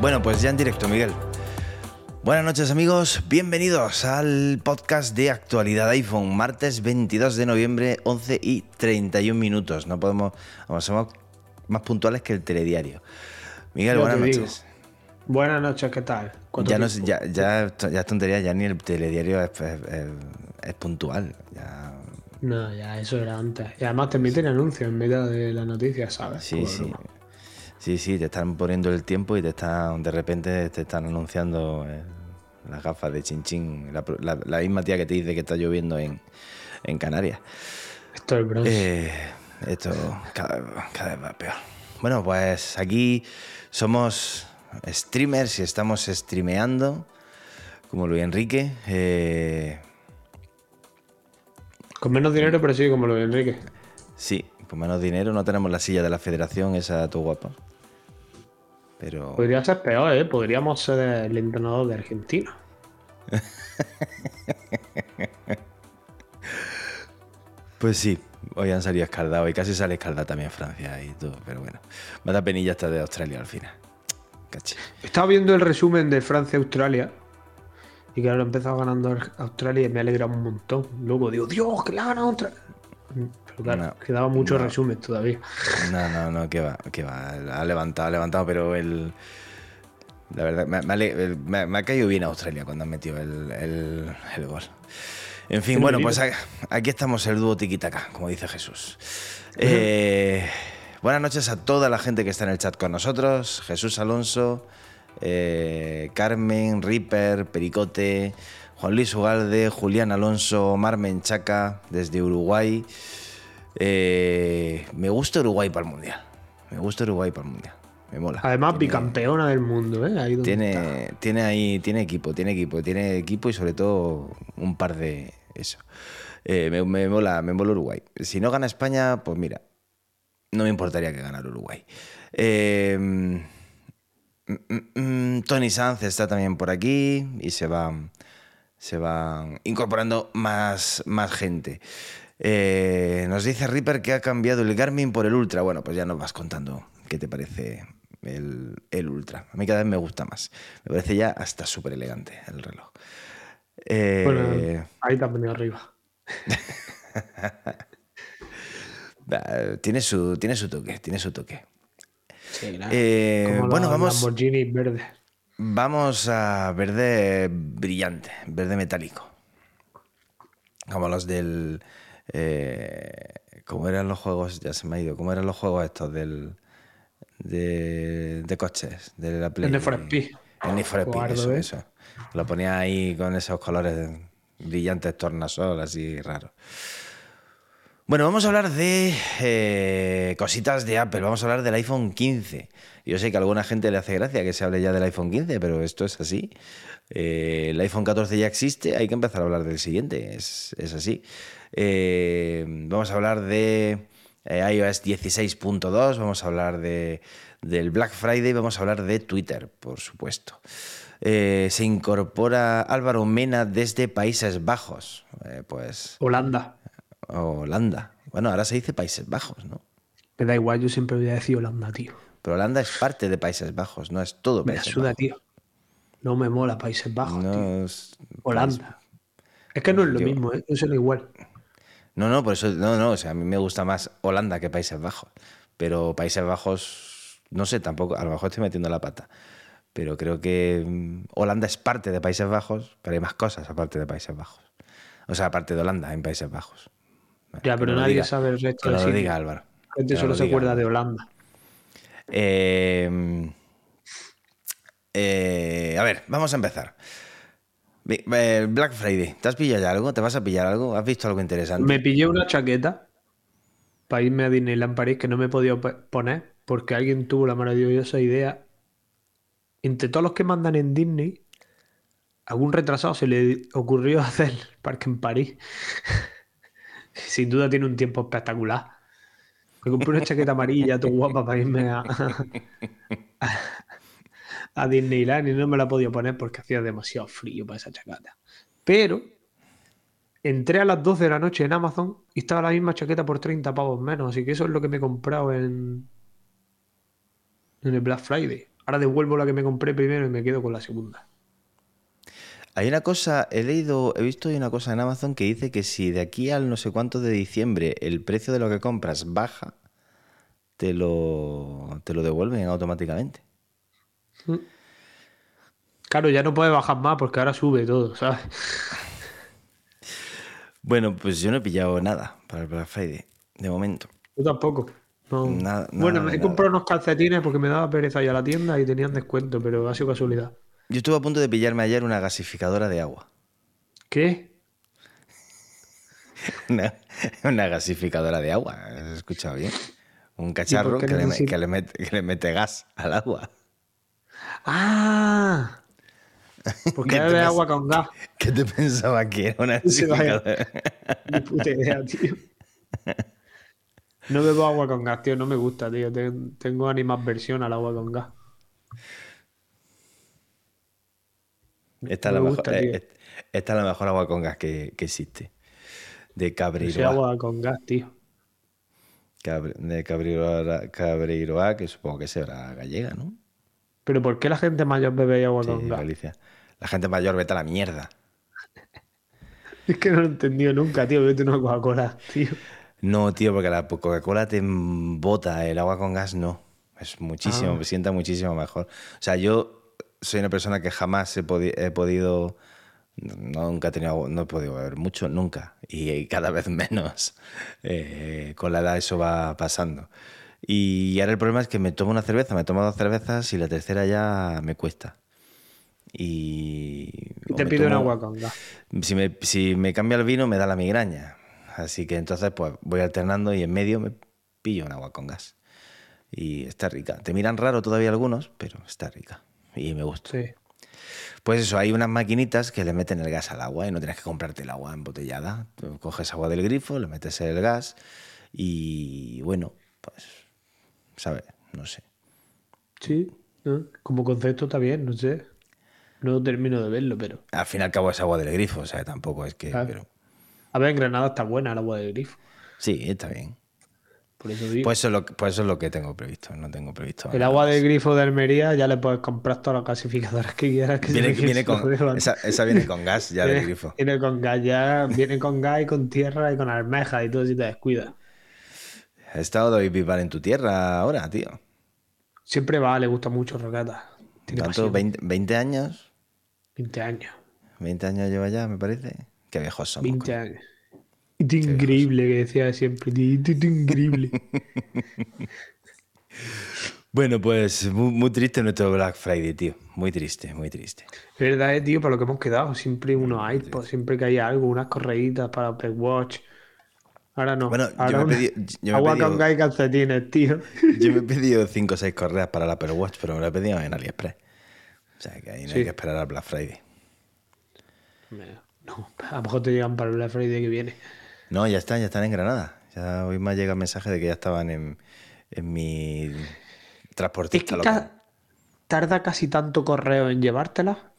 Bueno, pues ya en directo, Miguel. Buenas noches amigos, bienvenidos al podcast de actualidad iPhone, martes 22 de noviembre, 11 y 31 minutos. No podemos, vamos, somos más puntuales que el telediario. Miguel, Yo buenas noches. Buenas noches, ¿qué tal? ¿Cuánto Ya, no, ya, ya, ya es tontería, ya ni el telediario es, es- es- es puntual. Ya, No, ya eso era antes. Y además te emiten anuncios en medio de las noticias, ¿sabes? sí, sí. broma. Sí, sí, te están poniendo el tiempo y te están, de repente te están anunciando las gafas de chin chin, la, la- la misma tía que te dice que está lloviendo en, en Canarias. Esto es bronce. Eh, esto cada, cada vez va peor. Bueno, pues aquí somos streamers y estamos streameando, como Luis Enrique. eh, Con menos dinero, pero sí, como de Enrique. sí, con menos dinero, no tenemos la silla de la federación, esa tu guapa. Pero Podría ser peor, ¿eh? Podríamos ser el entrenador de Argentina. Pues sí, hoy han salido escaldados y casi sale escaldada también Francia y todo, pero bueno. Me da penilla esta de Australia al final. Caché. Estaba viendo el resumen de Francia-Australia. Y claro, empezó ganando Australia y me alegra un montón. Luego digo, Dios, que la ha ganado Australia. Pero claro, No, quedaba mucho no. resumen todavía. No, no, no, que va, que va. Ha levantado, ha levantado, pero el. La verdad, me, me ha me- caído bien Australia cuando han metido el, el- el gol. En fin, bueno, pues aquí estamos el dúo tiquitaca, como dice Jesús. Eh, buenas noches a toda la gente que está en el chat con nosotros. Jesús Alonso, eh, Carmen, Ripper, Pericote, Juan Luis Ugalde, Julián Alonso, Omar Menchaca, desde Uruguay. Eh, me gusta Uruguay para el Mundial. Me gusta Uruguay para el Mundial. Me mola. Además, Tiene- bicampeona del mundo, ¿eh? Ahí donde está. tiene, tiene ahí, tiene equipo, tiene equipo, tiene equipo y sobre todo un par de eso. Eh, me, me mola, me mola Uruguay. Si no gana España, pues mira, no me importaría que ganara Uruguay. Eh, mm, mm, mm, Tony Sanz está también por aquí y se va, se van incorporando más, más gente. Eh, nos dice Ripper que ha cambiado el Garmin por el Ultra. Bueno, pues ya nos vas contando qué te parece el, el Ultra. A mí cada vez me gusta más. Me parece ya hasta súper elegante el reloj. Eh, Bueno, ahí venido arriba. tiene, su, tiene su toque, tiene su toque. Sí, claro. Eh, Como bueno, vamos, Lamborghini verdes. Vamos a verde brillante, verde metálico. Como los del... eh, ¿Cómo eran los juegos? Ya se me ha ido. ¿Cómo eran los juegos estos del... De, de coches? De la Play? El Need for Speed. El Need for Speed, Guardo, eso, ¿eh? eso. Lo ponía ahí con esos colores brillantes tornasol, así raros. Bueno, vamos a hablar de eh, cositas de Apple. Vamos a hablar del iPhone 15. Yo sé que a alguna gente le hace gracia que se hable ya del iPhone 15, pero esto es así. Eh, el iPhone 14 ya existe, hay que empezar a hablar del siguiente. Es, es así. Eh, vamos a hablar de eh, iOS 16.2, vamos a hablar de, del Black Friday, vamos a hablar de Twitter, por supuesto. Eh, se incorpora Álvaro Mena desde Países Bajos. Eh, pues Holanda. Holanda. Bueno, ahora se dice Países Bajos, ¿no? Me da igual, yo siempre voy a decir Holanda, tío. Pero Holanda es parte de Países Bajos, no es todo Me Países suda, Bajos. tío. No me mola Países Bajos, tío. Es- Holanda. Es que no es lo mismo, ¿eh? No suena igual. no, no, por eso, no, no, o sea, a mí me gusta más Holanda que Países Bajos. Pero Países Bajos, no sé, tampoco, a lo mejor estoy metiendo la pata. Pero creo que mm, Holanda es parte de Países Bajos, pero hay más cosas aparte de Países Bajos. O sea, aparte de Holanda, en Países Bajos. Ya, Que pero nadie diga- sabe el resto Que nos lo diga Álvaro. La gente solo lo se acuerda de Holanda. Eh, eh, a ver, vamos a empezar. Eh, Black Friday, ¿te has pillado ya algo? ¿Te vas a pillar algo? ¿Has visto algo interesante? Me pillé una chaqueta para irme a Disneyland París que no me he podido poner porque alguien tuvo la maravillosa idea. Entre todos los que mandan en Disney, algún retrasado se le ocurrió hacer el parque en París. Sin duda tiene un tiempo espectacular. Me compré una chaqueta amarilla, todo guapa, para irme a, a, Disneyland y no me la podía poner porque hacía demasiado frío para esa chaqueta. Pero entré a las 12 de la noche en Amazon y estaba la misma chaqueta por 30 pavos menos. Así que eso es lo que me he comprado en, en el Black Friday. Ahora devuelvo la que me compré primero y me quedo con la segunda. Hay una cosa, he leído, he visto una cosa en Amazon que dice que si de aquí al no sé cuánto de diciembre el precio de lo que compras baja, te lo, te lo devuelven automáticamente. Mm. Claro, ya no puede bajar más porque ahora sube todo, ¿sabes? Bueno, pues yo no he pillado nada para el Black Friday, de momento. Yo tampoco. bueno, me he comprado unos calcetines porque me daba pereza ir a la tienda y tenían descuento, pero ha sido casualidad. Yo estuve a punto de pillarme ayer una gasificadora de agua. ¿Qué? una, gasificadora de agua, ¿has escuchado bien? Un cacharro que le, mete, gas al agua. ¡Ah! Porque bebe agua con gas. ¿Qué te pensaba que era una? Ni puta idea, tío. No bebo agua con gas, tío, no me gusta, tío. Tengo animadversión al agua con gas. Esta, es la mejor, eh, esta, es la mejor agua con gas que, existe. De Cabreiroa. agua con gas, tío. de Cabreiroa, que supongo que será gallega, ¿no? Pero ¿por qué la gente mayor bebe agua con gas? La gente mayor vete a la mierda. es que no lo he entendido nunca, tío. Vete una Coca-Cola, tío. No, tío, porque la Coca-Cola te bota, el agua con gas no. Es muchísimo, me ah. sienta muchísimo mejor. O sea, yo soy una persona que jamás he, podido, nunca he tenido, no he podido beber mucho, nunca, y, cada vez menos. Eh, con la edad eso va pasando. Y ahora el problema es que me tomo una cerveza, me tomo dos cervezas y la tercera ya me cuesta. Y, te pido un agua con gas. Si me, si me cambia el vino me da la migraña. Así que entonces pues voy alternando y en medio me pillo un agua con gas. Y está rica. Te miran raro todavía algunos, pero está rica y me gusta. Pues eso, hay unas maquinitas que le meten el gas al agua y no tienes que comprarte el agua embotellada. coges agua del grifo, le metes el gas y bueno, pues, ¿sabes? No sé. Sí, como concepto está bien, no sé. No termino de verlo, pero. Al fin y al cabo es agua del grifo, o sea, tampoco es que. Pero... A ver, en Granada está buena el agua del grifo. Sí, está bien. Por eso Pues eso, es lo, pues eso es lo que tengo previsto. No tengo previsto. El agua de grifo de Almería ya le puedes comprar todas las clasificadoras que quieras. Que viene, con, esa, viene con gas ya de grifo. Viene con gas ya, viene con gas y con tierra y con almeja y todo si te descuidas. ¿Has estado David Bisbal en tu tierra ahora, tío? Siempre va, le gusta mucho Rocata. ¿Cuánto? ¿20, años? 20 años. 20 años lleva ya, me parece. Qué viejos somos. 20 años increíble que decía siempre. increíble. bueno, pues muy, triste nuestro Black Friday, tío. Muy triste, muy triste. Es verdad, eh, tío, para lo que hemos quedado. Siempre unos iPods, siempre que hay algo, unas correitas para Apple Watch. Ahora no. Bueno, yo me he pedido, agua con y calcetines, tío. Yo me he pedido 5 o 6 correas para el Apple Watch, pero me lo he pedido en AliExpress. O sea que ahí no hay que esperar al Black Friday. No, a lo mejor te llegan para el Black Friday que viene. No, ya están, ya están en Granada. Ya hoy me llega el mensaje de que ya estaban en, mi transportista es que tarda casi tanto correo en llevártela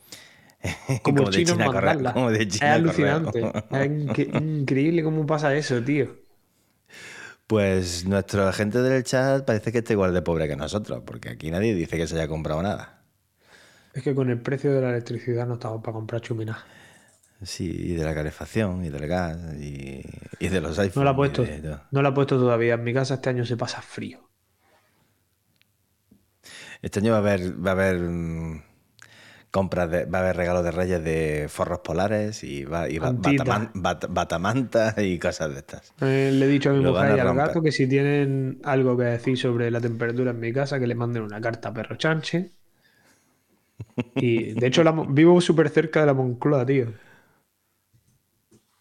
como, como chino en mandarla. es alucinante. es increíble cómo pasa eso, tío. Pues nuestro agente del chat parece que está igual de pobre que nosotros, porque aquí nadie dice que se haya comprado nada. Es que con el precio de la electricidad no estamos para comprar chuminas. Sí, y de la calefacción, y del gas, y, de los iPhones. No la, ha puesto, no la puesto todavía. En mi casa este año se pasa frío. Este año va a haber, va a haber mm, compras, va a haber regalos de reyes de forros polares y, va, y batamanta y cosas de estas. Eh, le he dicho a mi mujer y al gato que si tienen algo que decir sobre la temperatura en mi casa, que le manden una carta a Perro Chanche. Y de hecho vivo súper cerca de la Moncloa, tío.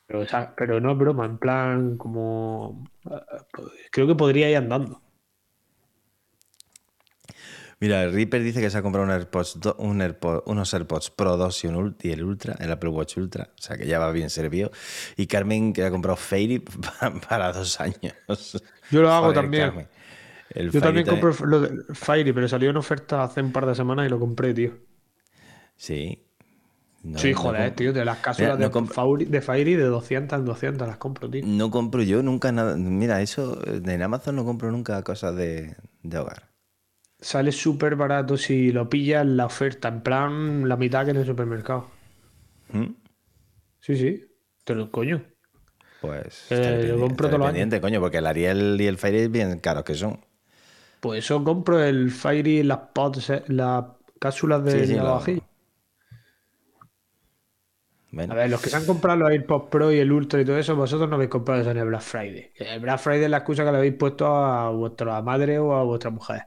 Pero, pero no es broma, en plan, como. Creo que podría ir andando. Mira, el Reaper dice que se ha comprado un AirPods do- un AirPod- unos AirPods Pro 2 y, un y el Ultra, el Apple Watch Ultra, o sea que ya va bien servido. Y Carmen que ha comprado Fairy para, para dos años. Yo lo hago Joder, también. Carmen. El Yo Fairy también compro lo de Fairy, pero salió en oferta hace un par de semanas y lo compré, tío. Sí. No, sí, no joder, comp- tío, de las cápsulas Mira, no de, Fauri- de Fairy de 200 en 200 las compro, tío. No compro yo nunca nada. Mira, eso en Amazon no compro nunca cosas de, de hogar. Sale súper barato si lo pillas en la oferta, en plan la mitad que en el supermercado. ¿Mm? Sí, sí, te lo coño. Pues Eh, lo compro los pendiente, coño, porque el Ariel y el Fairy es bien caros que son. Pues eso compro el Fairy, las pods, eh, las cápsulas de Sí, sí, la lo- vajilla. Bueno, A ver, los que se han comprado los AirPods Pro y el Ultra y todo eso, vosotros no habéis comprado eso en el Black Friday. El Black Friday es la excusa que le habéis puesto a vuestra madre o a vuestra mujer.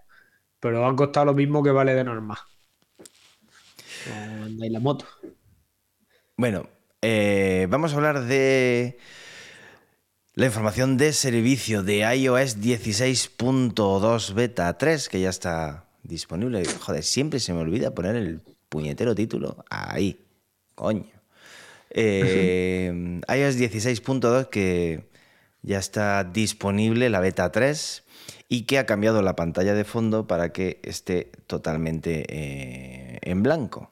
Pero han costado lo mismo que vale de normal. Andáis la moto. Bueno, eh, vamos a hablar de la información de servicio de iOS 16.2 Beta 3, que ya está disponible. Joder, siempre se me olvida poner el puñetero título ahí. Coño. Eh, iOS 16.2 que ya está disponible, la beta 3, y que ha cambiado la pantalla de fondo para que esté totalmente eh, en blanco.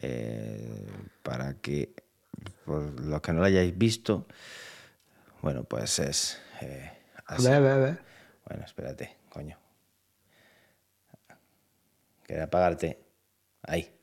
Eh, para que, por los que no lo hayáis visto, bueno, pues es eh, así. Ve, ve, ve. Bueno, espérate, coño. Quería apagarte. Ahí.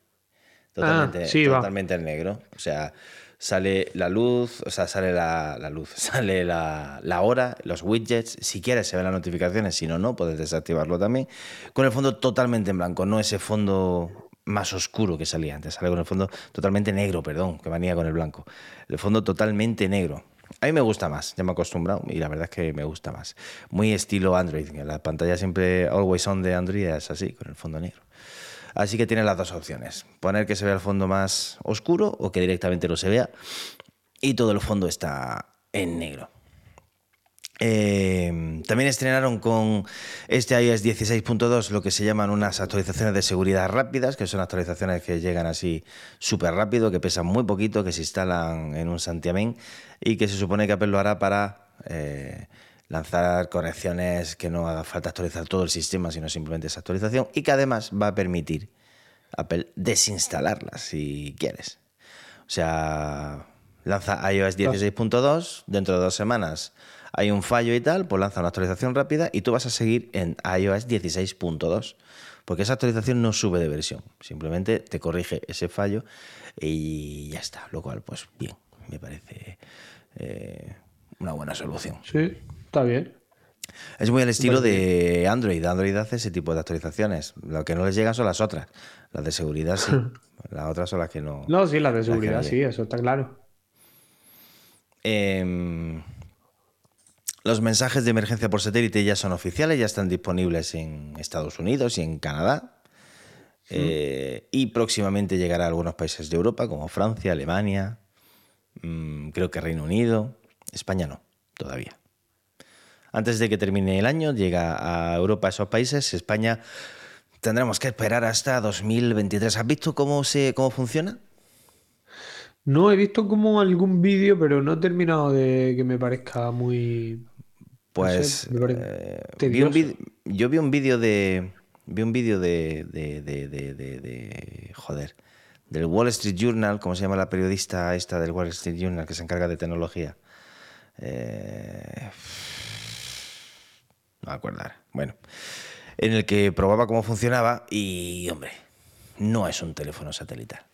Totalmente, sí, va. totalmente en negro. O sea, sale la luz, o sea, sale la, la luz, sale la, la hora, los widgets. Si quieres, se ven las notificaciones. Si no, no, puedes desactivarlo también. Con el fondo totalmente en blanco, no ese fondo más oscuro que salía antes. Sale con el fondo totalmente negro, perdón, que venía con el blanco. El fondo totalmente negro. A mí me gusta más, ya me he acostumbrado y la verdad es que me gusta más. Muy estilo Android, la pantalla siempre always on de Android es así, con el fondo negro. Así que tiene las dos opciones, poner que se vea el fondo más oscuro o que directamente no se vea y todo el fondo está en negro. Eh, también estrenaron con este iOS 16.2 lo que se llaman unas actualizaciones de seguridad rápidas, que son actualizaciones que llegan así súper rápido, que pesan muy poquito, que se instalan en un santiamén y que se supone que Apple lo hará para eh, lanzar correcciones que no haga falta actualizar todo el sistema, sino simplemente esa actualización y que además va a permitir Apple desinstalarlas si quieres. O sea, lanza iOS 16.2, dentro de dos semanas hay un fallo y tal, pues lanza una actualización rápida y tú vas a seguir en iOS 16.2. Porque esa actualización no sube de versión, simplemente te corrige ese fallo y ya está. Lo cual, pues bien, me parece eh, una buena solución. Sí, está bien. Es muy al estilo de Android. Android hace ese tipo de actualizaciones. Lo que no les llegan son las otras. Las de seguridad sí. Las otras son las que no. No, sí, las de las seguridad, no sí, eso está claro. Em, los mensajes de emergencia por satélite ya son oficiales, ya están disponibles en Estados Unidos y en Canadá. Eh, y próximamente llegará a algunos países de Europa, como Francia, Alemania, mm, creo que Reino Unido. España no, todavía. Antes de que termine el año, llega a Europa esos países. España tendremos que esperar hasta 2023. ¿Has visto cómo, se, cómo funciona? No he visto como algún vídeo, pero no he terminado de que me parezca muy. Pues sé, me parece eh, vi un yo vi un vídeo de. Vi un vídeo de, de, de, de- de- de- Joder. Del Wall Street Journal, ¿cómo se llama la periodista esta del Wall Street Journal que se encarga de tecnología? Eh, no me acuerdo ahora. Bueno. En el que probaba cómo funcionaba y, hombre, no es un teléfono satelital.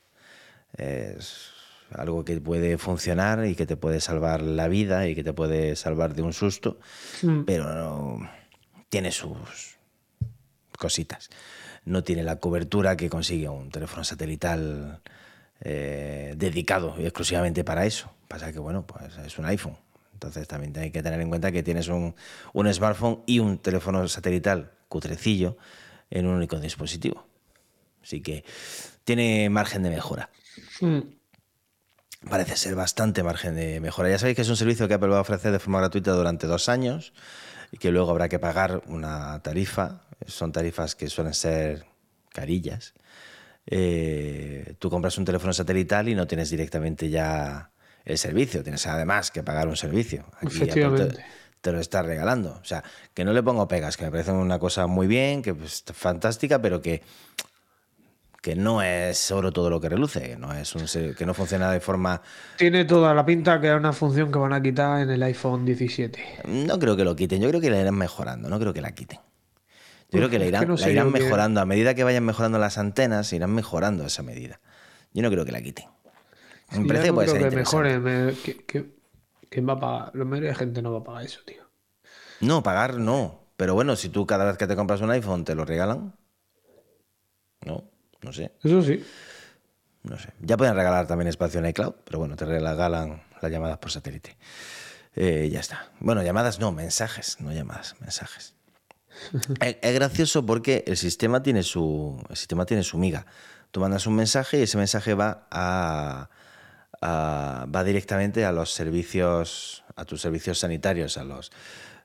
Es algo que puede funcionar y que te puede salvar la vida y que te puede salvar de un susto, pero no, tiene sus cositas. No tiene la cobertura que consigue un teléfono satelital eh, dedicado exclusivamente para eso. Pasa que, bueno, pues es un iPhone. Entonces también hay que tener en cuenta que tienes un, un smartphone y un teléfono satelital cutrecillo en un único dispositivo. Así que tiene margen de mejora. Mm, Parece ser bastante margen de mejora. Ya sabéis que es un servicio que Apple va a ofrecer de forma gratuita durante dos años y que luego habrá que pagar una tarifa. Son tarifas que suelen ser carillas. Eh, tú compras un teléfono satelital y no tienes directamente ya el servicio, tienes además que pagar un servicio. Aquí Efectivamente. te, te lo estás regalando. O sea, que no le pongo pegas, que me parece una cosa muy bien, que es fantástica, pero que que no es oro todo lo que reluce, que no, es un, que no funciona de forma... Tiene toda la pinta que es una función que van a quitar en el iPhone 17. No creo que lo quiten, yo creo que la irán mejorando, no creo que la quiten. Yo creo que la es irán, que no la irán mejorando, a medida que vayan mejorando las antenas, irán mejorando esa medida. Yo no creo que la quiten. Me Sí, parece que puede creo ser que mejore. me- que, que- ¿Quién va a pagar? La mayoría de gente no va a pagar eso, tío. No, pagar no. Pero bueno, si tú cada vez que te compras un iPhone te lo regalan, no, no sé. Eso sí. No sé. Ya pueden regalar también espacio en iCloud, pero bueno, te regalan las llamadas por satélite. Eh, ya está. Bueno, llamadas no, mensajes, no llamadas, mensajes. es, es gracioso porque el sistema tiene su el sistema tiene su miga. Tú mandas un mensaje y ese mensaje va a, va directamente a los servicios a tus servicios sanitarios, a los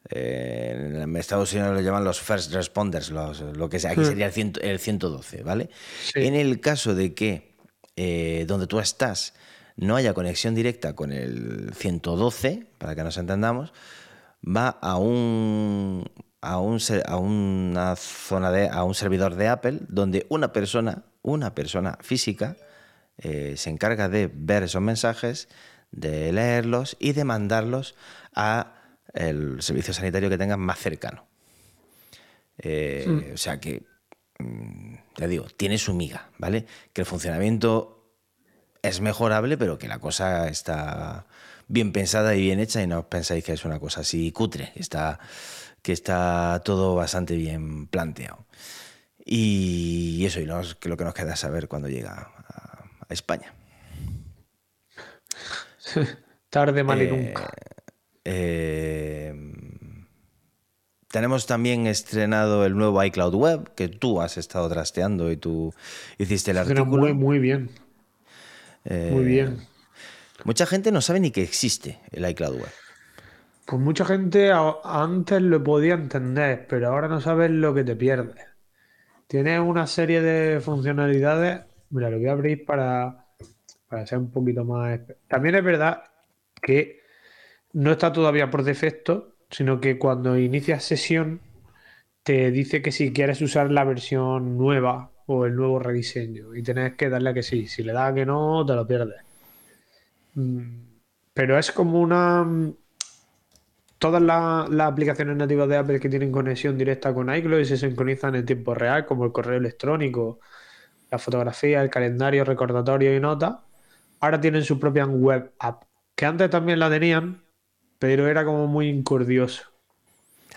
eh, en Estados Unidos lo llaman los first responders, los, lo que sea, aquí sería el, ciento- el 112, ¿vale? Sí. En el caso de que eh, donde tú estás no haya conexión directa con el 112, para que nos entendamos, va a un a un a una zona de a un servidor de Apple donde una persona, una persona física eh, se encarga de ver esos mensajes, de leerlos y de mandarlos a el servicio sanitario que tengan más cercano. Eh, O sea que, mm, ya digo, tiene su miga, ¿vale? Que el funcionamiento es mejorable, pero que la cosa está bien pensada y bien hecha y no os pensáis que es una cosa así cutre, que está, que está todo bastante bien planteado. Y eso, y lo que nos queda es saber cuándo llega a, España. Tarde, mal y nunca. Eh, tenemos también estrenado el nuevo iCloud Web, que tú has estado trasteando y tú hiciste el artículo. muy, muy bien. Eh, Muy bien. Mucha gente no sabe ni que existe el iCloud Web. Pues mucha gente antes lo podía entender, pero ahora no sabes lo que te pierdes. Tiene una serie de funcionalidades. Mira, lo voy a abrir para, para ser un poquito más. También es verdad que no está todavía por defecto, sino que cuando inicias sesión te dice que si quieres usar la versión nueva o el nuevo rediseño y tienes que darle a que sí. Si le das a que no, te lo pierdes. Mm, Pero es como una mm, todas la- las aplicaciones nativas de Apple que tienen conexión directa con iCloud y se sincronizan en tiempo real, como el correo electrónico, la fotografía, el calendario, recordatorio y notas, ahora tienen su propia web app, que antes también la tenían, pero era como muy incordioso.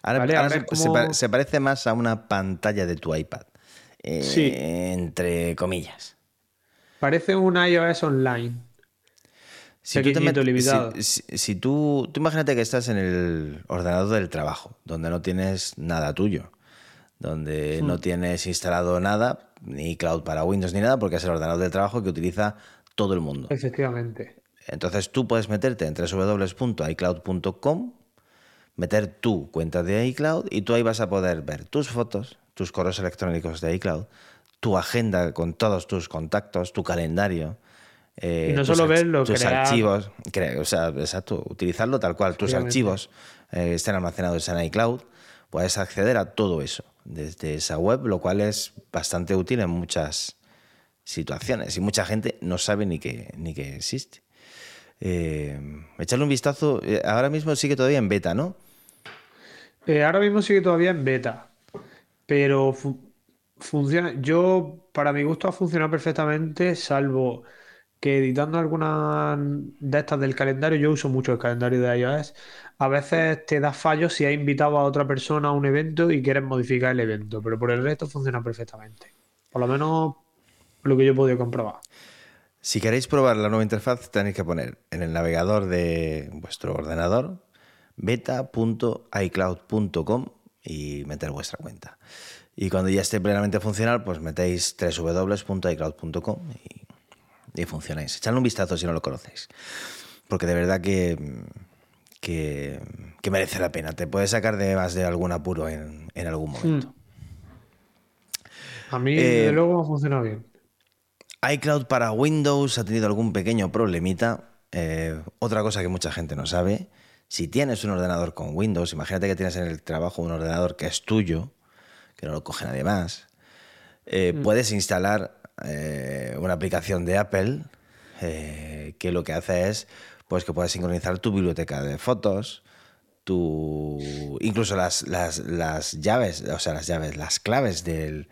Ahora, Vale, ahora ahora se, se como- pa- se parece más a una pantalla de tu iPad. eh, Sí. Entre comillas. Parece un iOS online. Si tú, te si- si- si tú, tú imagínate que estás en el ordenador del trabajo, donde no tienes nada tuyo, donde Hmm. no tienes instalado nada, ni cloud para Windows ni nada, porque es el ordenador del trabajo que utiliza todo el mundo. Efectivamente. Entonces tú puedes meterte en www.icloud.com, meter tu cuenta de iCloud y tú ahí vas a poder ver tus fotos, tus correos electrónicos de iCloud, tu agenda con todos tus contactos, tu calendario. eh, Y no solo verlo, tus crear- archivos, cre- o sea, exacto, utilizarlo tal cual, tus archivos eh, estén almacenados en iCloud, puedes acceder a todo eso desde esa web, lo cual es bastante útil en muchas situaciones y mucha gente no sabe ni que, ni que existe. Eh, echarle un vistazo, eh, ahora mismo sigue todavía en beta, ¿no? Eh, ahora mismo sigue todavía en beta, pero fu- funciona. Yo, para mi gusto, ha funcionado perfectamente, salvo que editando algunas de estas del calendario, yo uso mucho el calendario de iOS. A veces te da fallos si has invitado a otra persona a un evento y quieres modificar el evento, pero por el resto funciona perfectamente. Por lo menos lo que yo he podido comprobar. Si queréis probar la nueva interfaz, tenéis que poner en el navegador de vuestro ordenador beta.icloud.com y meter vuestra cuenta. Y cuando ya esté plenamente funcional, pues metéis www.icloud.com y, y funcionáis. Echadle un vistazo si no lo conocéis. Porque de verdad que, que, que merece la pena. Te puede sacar de más de algún apuro en, en algún momento. A mí, Eh, desde luego, funcionado bien. iCloud para Windows ha tenido algún pequeño problemita. Eh, otra cosa que mucha gente no sabe, si tienes un ordenador con Windows, imagínate que tienes en el trabajo un ordenador que es tuyo, que no lo coge nadie más, eh, puedes instalar eh, una aplicación de Apple eh, que lo que hace es pues que puedes sincronizar tu biblioteca de fotos, tu, incluso las, las, las llaves, o sea, las llaves, las claves del,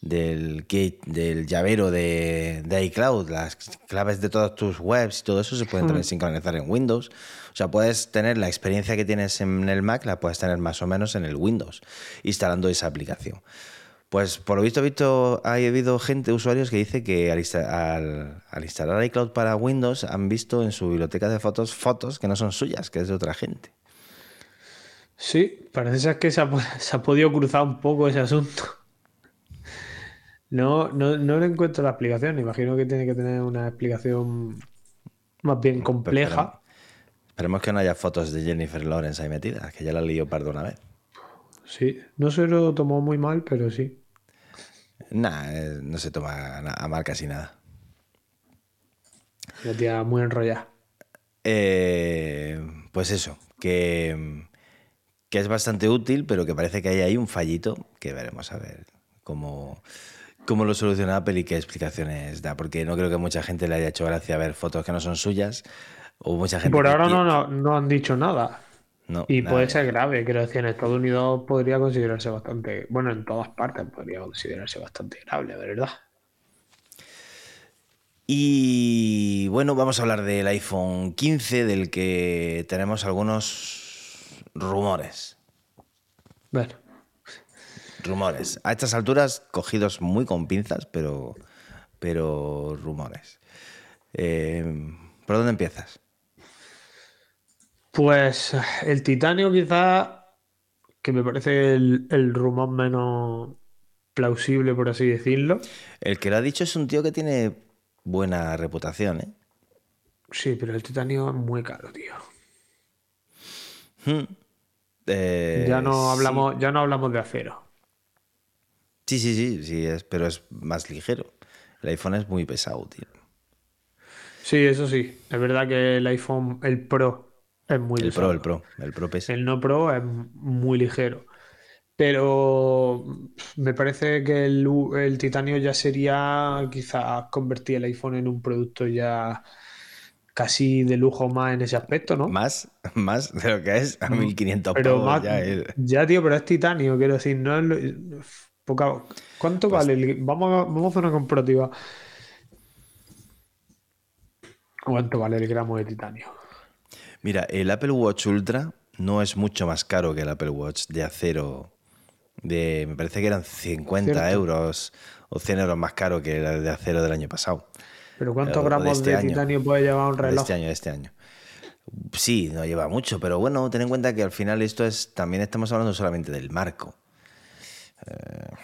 del, del llavero de, de iCloud, las claves de todas tus webs y todo eso se pueden también sincronizar en Windows. O sea, puedes tener la experiencia que tienes en el Mac, la puedes tener más o menos en el Windows, instalando esa aplicación. Pues por lo visto, visto, ha habido gente, usuarios que dice que al, insta- al- al instalar iCloud para Windows han visto en su biblioteca de fotos fotos que no son suyas, que es de otra gente. Sí, parece ser que se ha, po- se ha podido cruzar un poco ese asunto. No, no, no le encuentro la explicación. Imagino que tiene que tener una explicación más bien compleja. Esperemos que no haya fotos de Jennifer Lawrence ahí metidas, que ya la lío pardo una vez. Sí, no se lo tomó muy mal, pero sí. Nah, eh, no se toma a mal casi nada. La tía muy enrollada. Eh, pues eso, que, que es bastante útil, pero que parece que hay ahí un fallito que veremos a ver cómo, cómo lo soluciona Apple y qué explicaciones da, porque no creo que mucha gente le haya hecho gracia ver fotos que no son suyas o mucha gente Por ahora no, no, no han dicho nada. No, Y puede ser grave, quiero decir, en Estados Unidos podría considerarse bastante, bueno, en todas partes podría considerarse bastante grave, ¿verdad? Y bueno, vamos a hablar del iPhone 15, del que tenemos algunos rumores. Bueno, Rumores. A estas alturas, cogidos muy con pinzas, pero, pero rumores. Eh, ¿Por dónde empiezas? Pues el titanio quizá, que me parece el, el rumor menos plausible, por así decirlo. El que lo ha dicho es un tío que tiene buena reputación, ¿eh? Sí, pero el titanio es muy caro, tío. Hmm. Eh, Ya no sí. hablamos, ya no hablamos de acero. Sí, sí, sí, sí, es, pero es más ligero. El iPhone es muy pesado, tío. Sí, eso sí. Es verdad que el iPhone, el Pro, es muy El. Pro, el Pro, el Pro pesa. El no Pro es muy ligero. Pero me parece que el, el titanio ya sería quizás convertir el iPhone en un producto ya casi de lujo más en ese aspecto, ¿no? Más, más de lo que es a 1500 Pero pavos más, ya, eh. ya, tío, pero es titanio, quiero decir, no es lo- poca- ¿Cuánto Pues vale? el- Vamos a, vamos a hacer una comparativa. ¿Cuánto vale el gramo de titanio? Mira, el Apple Watch Ultra no es mucho más caro que el Apple Watch de acero. De, me parece que eran 50 Cierto. euros o 100 euros más caro que el de acero del año pasado. ¿Pero cuántos O de gramos este de año. titanio puede llevar un De reloj? este año, de este año. Sí, no lleva mucho, pero bueno, ten en cuenta que al final esto es. También estamos hablando solamente del marco. Eh,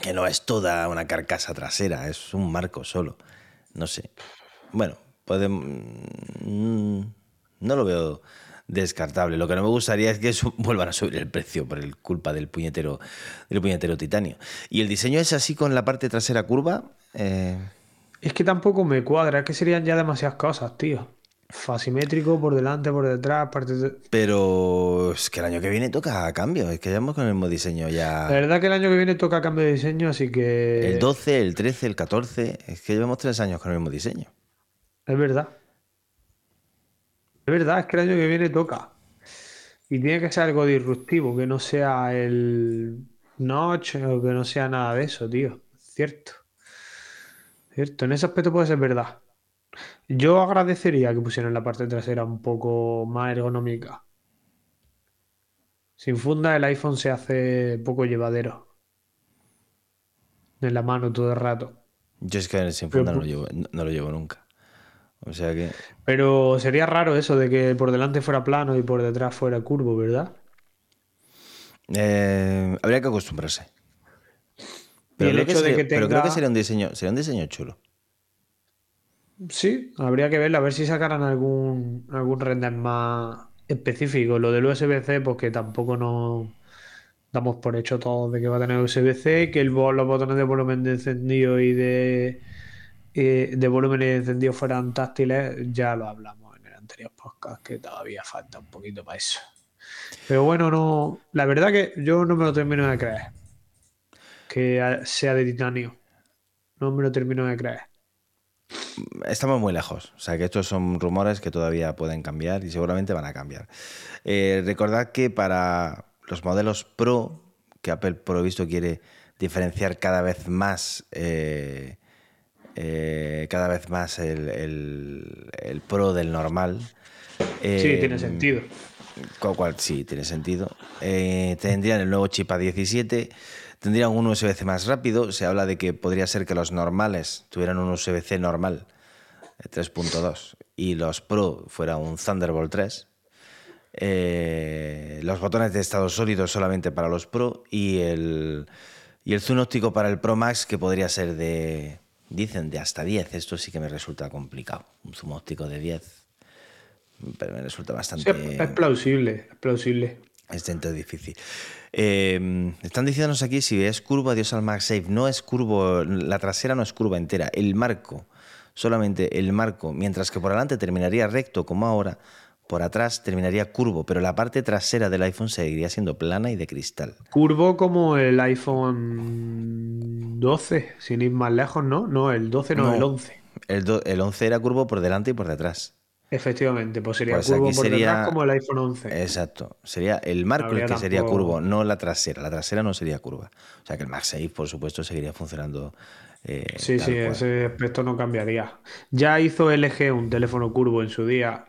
que no es toda una carcasa trasera, es un marco solo. No sé. Bueno, podemos. mm, No lo veo descartable. Lo que no me gustaría es que vuelvan a subir el precio por el culpa del puñetero, del puñetero titanio. Y el diseño es así con la parte trasera curva. eh, Es que tampoco me cuadra, es que serían ya demasiadas cosas, tío. Asimétrico, por delante, por detrás, parte de... Pero es que el año que viene toca cambio. Es que llevamos con el mismo diseño La ya. verdad que el año que viene toca cambio de diseño, así que... El 12, el 13, el 14. Es que llevamos tres años con el mismo diseño. Es verdad. Es verdad, es que el año que viene toca. Y tiene que ser algo disruptivo, que no sea el notch o que no sea nada de eso, tío. Cierto. Cierto, en ese aspecto puede ser verdad. Yo agradecería que pusieran la parte trasera un poco más ergonómica. Sin funda el iPhone se hace poco llevadero. En la mano todo el rato. Yo es que sin Pero funda no por- lo llevo, no- no lo llevo nunca. O sea que. Pero sería raro eso de que por delante fuera plano y por detrás fuera curvo, ¿verdad? eh, habría que acostumbrarse. Y el creo que hecho de que pero creo que tenga- sería un diseño, sería un diseño chulo. Sí, habría que verlo, a ver si sacaran algún, algún render más específico. Lo del USB-C, pues que tampoco nos damos por hecho todo de que va a tener USB-C, que el, los botones de volumen de encendido y de, de volumen de encendido fueran táctiles, ya lo hablamos en el anterior podcast, que todavía falta un poquito para eso. Pero bueno, no, la verdad que yo no me lo termino de creer. Que sea de titanio. No me lo termino de creer. Estamos muy lejos. O sea que estos son rumores que todavía pueden cambiar y seguramente van a cambiar. Eh, recordad que para los modelos Pro, que Apple por lo visto quiere diferenciar cada vez más. Eh, eh, cada vez más el, el, Pro del normal. sí, tiene sentido. Con cual, sí, tiene sentido. tendrían el nuevo chip A17 Tendrían un USB-C más rápido. Se habla de que podría ser que los normales tuvieran un USB-C normal 3.2 eh, y los Pro fuera un Thunderbolt 3. Eh, los botones de estado sólido solamente para los Pro y el, y el zoom óptico para el Pro Max que podría ser de, dicen, de hasta 10. Esto sí que me resulta complicado. Un zoom óptico de 10. Pero me resulta bastante... es plausible, es plausible. Es dentro difícil. Eh, están diciéndonos aquí si es curvo, adiós al MagSafe. No es curvo, la trasera no es curva entera. El marco, solamente el marco, mientras que por delante terminaría recto como ahora, por atrás terminaría curvo, pero la parte trasera del iPhone seguiría siendo plana y de cristal. Curvo como el iPhone 12, sin ir más lejos, ¿no? No, el 12 no, el 11. El, el 11 era curvo por delante y por detrás. Efectivamente, pues sería pues curvo por sería, como el iPhone 11. Exacto, sería el marco el que sería curvo, no la trasera. La trasera no sería curva. O sea que el MagSafe, por supuesto, seguiría funcionando. Eh, sí, sí, ese aspecto no cambiaría. Ya hizo LG un teléfono curvo en su día,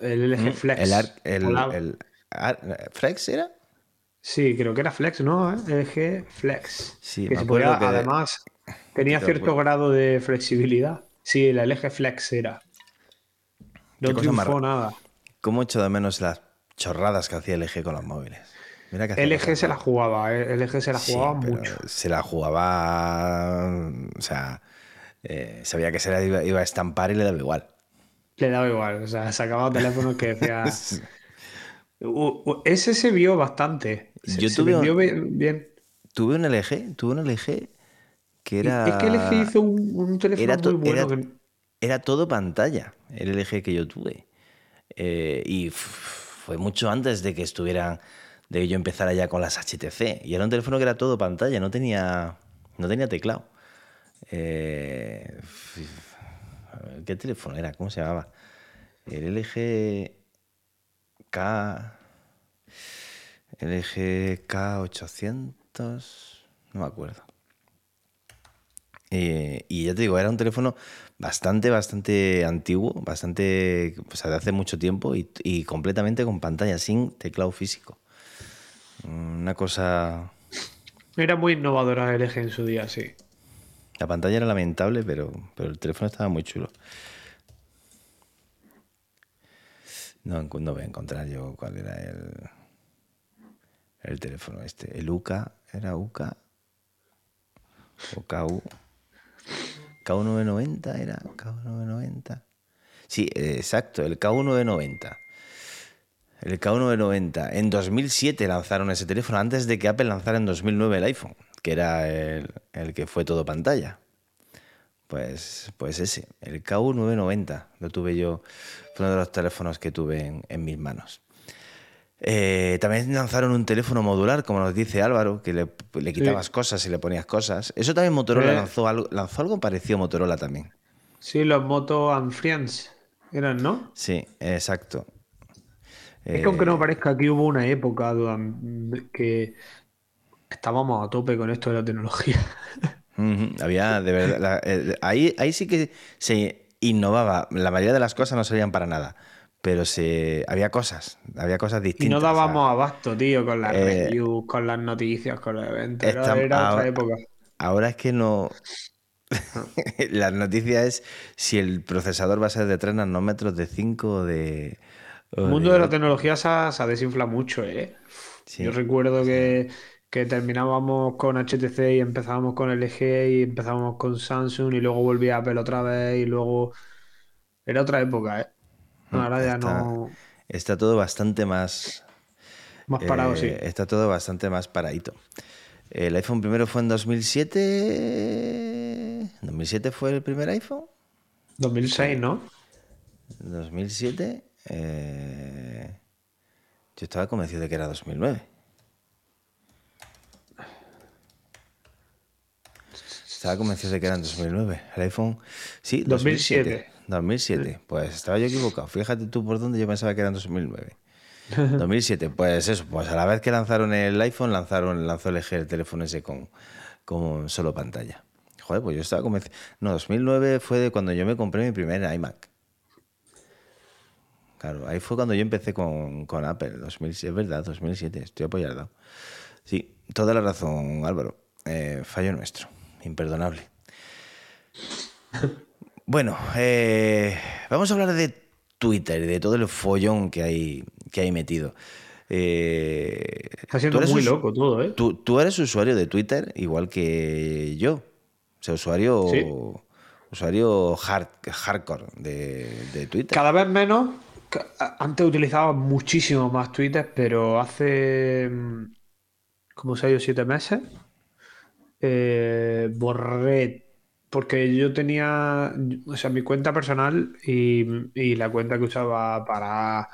el LG mm, Flex. ¿El, el, Flex era? Sí, creo que era Flex, ¿no? LG Flex. Sí, que se podía, además, tenía cierto grado de flexibilidad. Sí, el LG Flex era. No triunfó nada. ¿Cómo echo de menos las chorradas que hacía LG con los móviles? Mira que LG se la jugaba, ¿eh? LG se la jugaba mucho. Se la jugaba. O sea, eh, sabía que se la iba, a estampar y le daba igual. Le daba igual, o sea, sacaba teléfonos que decía. Ese se vio bastante. Yo tuve, un, bien. tuve un LG, tuve un LG que era. Es que LG hizo un, teléfono muy bueno era todo pantalla, el LG que yo tuve. Eh, y fue mucho antes de que estuvieran, de que yo empezara ya con las HTC. Y era un teléfono que era todo pantalla, no tenía, no tenía teclado. Eh, ¿Qué teléfono era? ¿Cómo se llamaba? El LG K. LG K800. No me acuerdo. Eh, y ya te digo, era un teléfono bastante, bastante antiguo, bastante, o sea, de hace mucho tiempo y, completamente con pantalla, sin teclado físico. Una cosa... Era muy innovadora LG en su día, sí. La pantalla era lamentable, pero, pero el teléfono estaba muy chulo. No, no voy a encontrar yo cuál era el, el teléfono este. El UCA, ¿era UCA? ¿O KU? K1990 era K1990. Sí, exacto, el K1990. El K1990. En 2007 lanzaron ese teléfono, antes de que Apple lanzara en 2009 el iPhone, que era el, que fue todo pantalla. Pues, pues ese, el K1990, lo tuve yo, fue uno de los teléfonos que tuve en mis manos. Eh, también lanzaron un teléfono modular, como nos dice Álvaro, que le, quitabas cosas y le ponías cosas. Eso también Motorola lanzó, algo, lanzó algo parecido a Motorola también. Sí, los Moto and Friends eran, ¿no? Sí, exacto. Es que aunque no eh, parezca, que hubo una época que estábamos a tope con esto de la tecnología. Había, de verdad, eh, ahí, ahí sí que se innovaba. La mayoría de las cosas no salían para nada pero se, había cosas, había cosas distintas. Y no dábamos abasto, tío, con las eh, reviews, con las noticias, con los eventos. era, ahora, otra época. Ahora es que no. las noticias es si el procesador va a ser de 3 nanómetros, de 5 o de. el mundo de... la tecnología se ha, desinflado mucho, ¿eh? Yo recuerdo que, que terminábamos con HTC y empezábamos con LG y empezábamos con Samsung y luego volvía Apple otra vez y luego... Era otra época, ¿eh? ahora ya no... Está todo bastante más... Más parado, sí. Eh, está todo bastante más paradito. El iPhone primero fue en 2007. ¿2007 fue el primer iPhone? 2006, ¿no? 2007. Eh, yo estaba convencido de que era 2009. Estaba convencido de que era en 2009. El iPhone. Sí, 2007. 2007. Pues estaba yo equivocado. Fíjate tú por dónde yo pensaba que era en 2009. 2007, pues eso, pues a la vez que lanzaron el iPhone, lanzaron, lanzó LG el teléfono ese con, con solo pantalla. Joder, pues yo estaba convencido. No, 2009 fue de cuando yo me compré mi primer iMac. Claro, ahí fue cuando yo empecé con, con Apple, 2007, es verdad, 2007, estoy apoyado. Sí, toda la razón, Álvaro. Eh, fallo nuestro, imperdonable. Bueno, eh, vamos a hablar de Twitter, de todo el follón que hay, que hay metido. Eh, Está siendo muy loco todo, ¿eh? Tú, eres usuario de Twitter igual que yo. O sea, usuario, usuario hard, hardcore de, Twitter. Cada vez menos. Antes utilizaba muchísimo más Twitter, pero hace como 6 o 7 meses eh, borré porque yo tenía, o sea, mi cuenta personal y, la cuenta que usaba para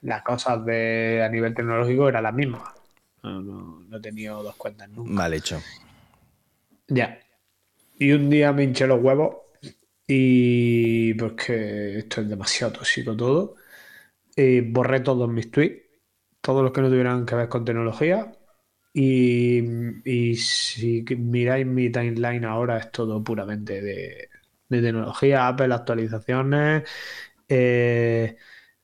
las cosas de a nivel tecnológico era la misma. No, he tenido dos cuentas nunca. Mal hecho. Ya. Y un día me hinché los huevos y pues que esto es demasiado tóxico todo. Y borré todos mis tweets, todos los que no tuvieran que ver con tecnología, y, si miráis mi timeline ahora es todo puramente de, tecnología, Apple, actualizaciones, eh,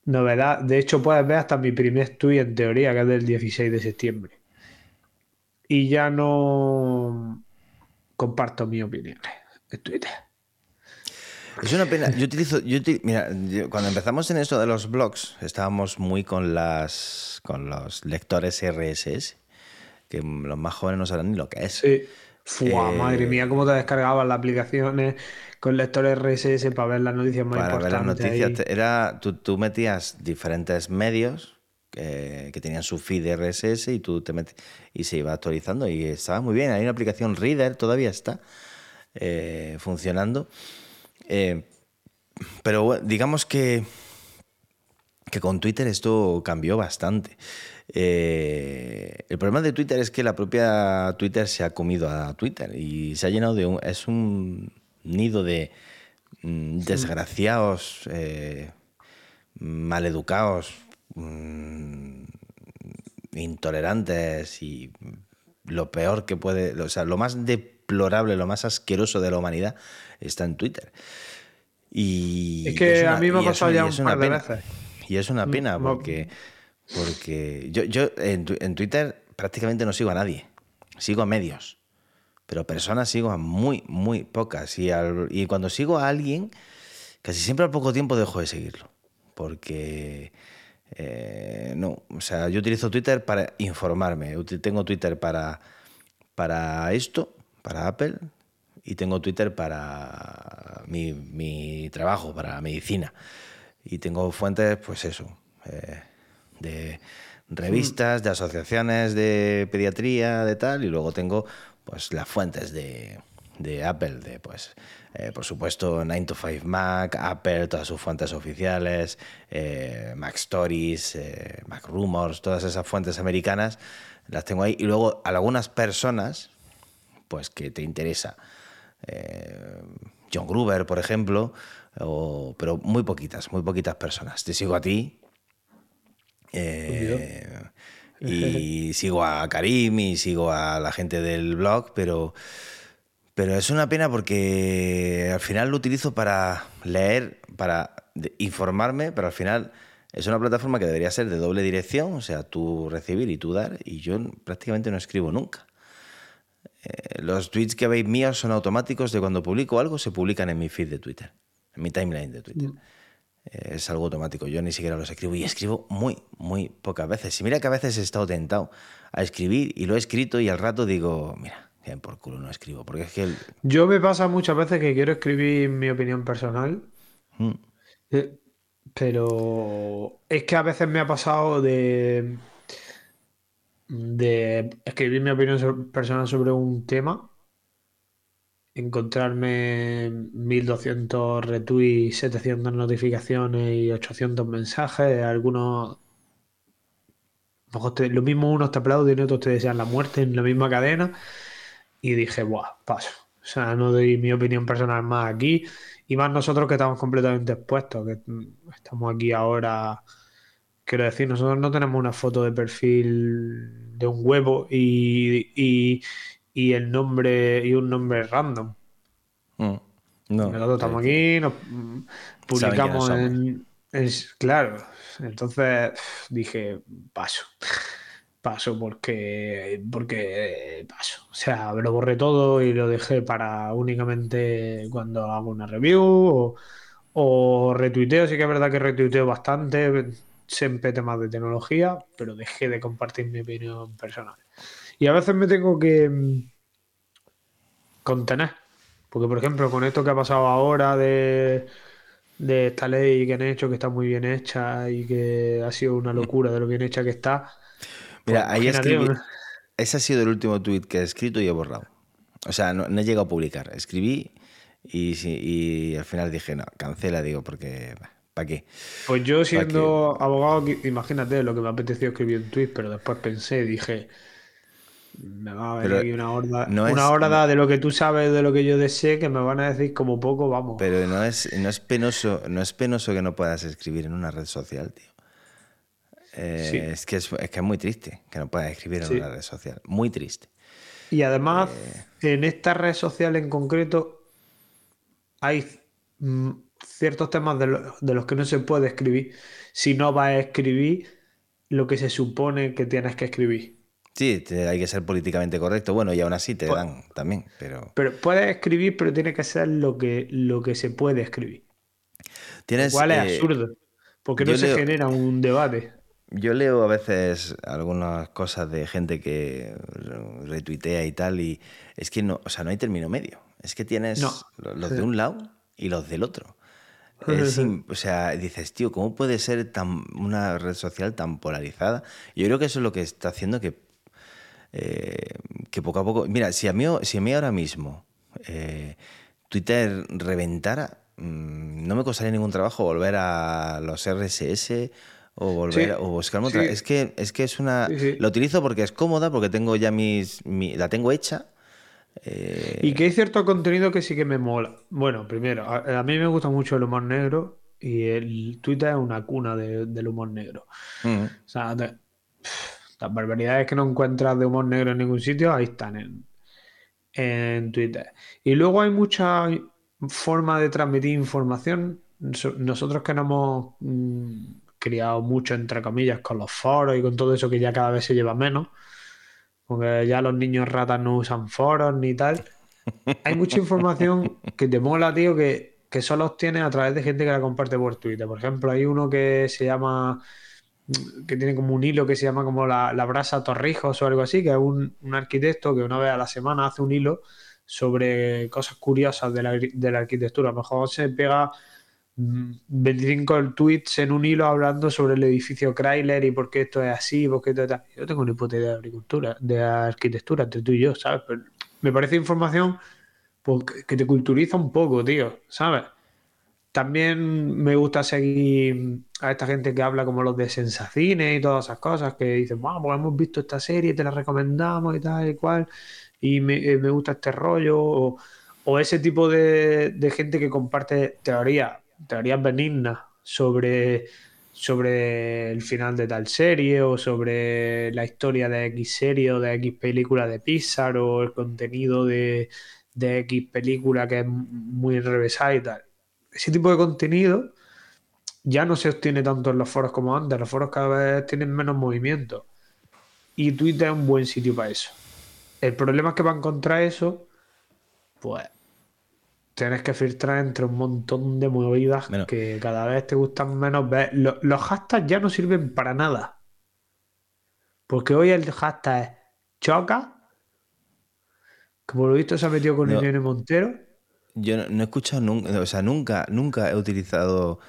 novedad. De hecho, puedes ver hasta mi primer tweet en teoría, que es del 16 de septiembre. Y ya no comparto mi opinión en Twitter. Es una pena. Yo utilizo. mira, cuando empezamos en esto de los blogs, estábamos muy con las con los lectores RSS que los más jóvenes no saben ni lo que es. Sí. Fua, eh, madre mía, cómo te descargaban las aplicaciones con lectores RSS para ver las noticias más para Ver las noticias, era, tú, metías diferentes medios que, tenían su feed RSS y tú te y se iba actualizando y estaba muy bien. Hay una aplicación Reader, todavía está eh, funcionando. Eh, pero digamos que, que con Twitter esto cambió bastante. Eh, el problema de Twitter es que la propia Twitter se ha comido a Twitter y se ha llenado de un... Es un nido de mm, desgraciados, eh, maleducados, mm, intolerantes y lo peor que puede, o sea, lo más deplorable, lo más asqueroso de la humanidad está en Twitter. Y es que a mí me ha pasado ya un par de veces. Y es una pena porque porque yo, yo en, Twitter prácticamente no sigo a nadie. Sigo a medios. Pero personas sigo a muy, muy pocas. Y, y cuando sigo a alguien, casi siempre al poco tiempo dejo de seguirlo. Porque... Eh, no, o sea, yo utilizo Twitter para informarme. Tengo Twitter para, para esto, para Apple, y tengo Twitter para mi, mi trabajo, para medicina. Y tengo fuentes, pues eso, eh, de revistas, de asociaciones de pediatría, de tal, y luego tengo pues las fuentes de, Apple, de pues eh, por supuesto 9 to 5 Mac, Apple, todas sus fuentes oficiales, eh, Mac Stories, eh, Mac Rumors, todas esas fuentes americanas, las tengo ahí. Y luego algunas personas, pues que te interesa. John Gruber, por ejemplo, pero muy poquitas, muy poquitas personas. Te sigo a ti, eh, y sigo a Karim y sigo a la gente del blog, pero, pero es una pena porque al final lo utilizo para leer, para informarme, pero al final es una plataforma que debería ser de doble dirección, o sea, tú recibir y tú dar, y yo prácticamente no escribo nunca. Eh, los tweets que veis míos son automáticos de cuando publico algo, se publican en mi feed de Twitter, en mi timeline de Twitter. Mm. Eh, es algo automático. Yo ni siquiera los escribo y escribo muy, muy pocas veces. Y mira que a veces he estado tentado a escribir y lo he escrito y al rato digo, mira, que por culo no escribo. Porque es que. el- Yo me pasa muchas veces que quiero escribir mi opinión personal, Mm, eh, pero es que a veces me ha pasado de, de escribir mi opinión so- personal sobre un tema, encontrarme 1200 retweets, 700 notificaciones y 800 mensajes, algunos... lo mismo unos te aplauden y otros te desean la muerte en la misma cadena. Y dije, buah, paso. O sea, no doy mi opinión personal más aquí. Y más nosotros que estamos completamente expuestos, que estamos aquí ahora. Quiero decir, nosotros no tenemos una foto de perfil de un huevo y- y el nombre y un nombre random. mm. No, Nosotros estamos aquí, nos mm, publicamos en, en- Claro, entonces dije, paso. Paso porque, porque paso. O sea, lo borré todo y lo dejé para únicamente cuando hago una review o, o retuiteo. Sí que es verdad que retuiteo bastante, siempre temas de tecnología, pero dejé de compartir mi opinión personal. Y a veces me tengo que mm, contener. Porque, por ejemplo, con esto que ha pasado ahora de, de esta ley que han hecho, que está muy bien hecha y que ha sido una locura de lo bien hecha que está. Mira, pues, ahí escribí. Ese ha sido el último tuit que he escrito y he borrado. O sea, no, no he llegado a publicar. Escribí y, al final dije, no, cancela, digo, porque. ¿Para qué? Pues yo siendo abogado, imagínate lo que me apeteció escribir un tweet, pero después pensé, dije, me va a Pero aquí una horda, no una es- horda de lo que tú sabes, de lo que yo desee, que me van a decir como poco, vamos. Pero no es, no es penoso, no es penoso que no puedas escribir en una red social, tío. Eh, Sí. es, que es, es que es muy triste que no puedas escribir en Sí. una red social. Muy triste. Y además, Eh. en esta red social en concreto, hay mm, ciertos temas de, lo- de los que no se puede escribir si no vas a escribir lo que se supone que tienes que escribir. Sí, te- hay que ser políticamente correcto. Bueno, y aún así te Pues- dan también, pero. Pero puedes escribir, pero tiene que ser lo que, lo que se puede escribir. Tienes, Lo cual es eh, absurdo, porque no se leo- genera un debate. Yo leo a veces algunas cosas de gente que retuitea y tal, y es que no, o sea, no hay término medio. Es que tienes No. los de un lado y los del otro. Es o sea, dices, tío, ¿cómo puede ser tan, una red social tan polarizada? Yo creo que eso es lo que está haciendo que, eh, que poco a poco. Mira, si a mí, si a mí ahora mismo eh, Twitter reventara, mm, no me costaría ningún trabajo volver a los RSS o volver Sí, a- o buscarme otra. sí. Es que es que es una. Sí. La utilizo porque es cómoda, porque tengo ya mis. mi- la tengo hecha. eh, Y que hay cierto contenido que sí que me mola. Bueno, primero, a, a mí me gusta mucho el humor negro y el Twitter es una cuna de- del humor negro. O sea, te- las barbaridades que no encuentras de humor negro en ningún sitio, ahí están en, en Twitter. Y luego hay mucha forma de transmitir información. So- Nosotros que nos hemos mm, criado mucho, entre comillas, con los foros y con todo eso que ya cada vez se lleva menos, porque ya los niños ratas no usan foros ni tal. Hay mucha información que te mola, tío, que, que solo obtienes a través de gente que la comparte por Twitter. Por ejemplo, hay uno que se llama que tiene como un hilo que se llama como la, la brasa Torrijos o algo así, que es un, un arquitecto que una vez a la semana hace un hilo sobre cosas curiosas de la, de la arquitectura. A lo mejor se pega mm, 25 tweets en un hilo hablando sobre el edificio Chrysler y por qué esto es así, por qué esto es. Yo tengo ni puta de agricultura, de arquitectura, entre tú y yo, ¿sabes? Pero me parece información pues, que te culturiza un poco, tío, ¿sabes? También me gusta seguir a esta gente que habla como los de Sensacine y todas esas cosas, que dicen, wow, pues hemos visto esta serie, te la recomendamos y tal y cual, y me, eh, gusta este rollo, o, ese tipo de, de gente que comparte teorías, teorías benignas sobre, sobre el final de tal serie, o sobre la historia de X serie o de X película de Pixar, o el contenido de, de X película que es muy enrevesada y tal ese tipo de contenido ya no se obtiene tanto en los foros como antes. Los foros cada vez tienen menos movimiento. Y Twitter es un buen sitio para eso. El problema es que para encontrar eso, pues tienes que filtrar entre un montón de movidas que cada vez te gustan menos ver. Los hashtags ya no sirven para nada. Porque hoy el hashtag es choca, que por lo visto se ha metido con No. Irene Montero. Yo no, no he escuchado nunca, o sea, nunca, nunca he utilizado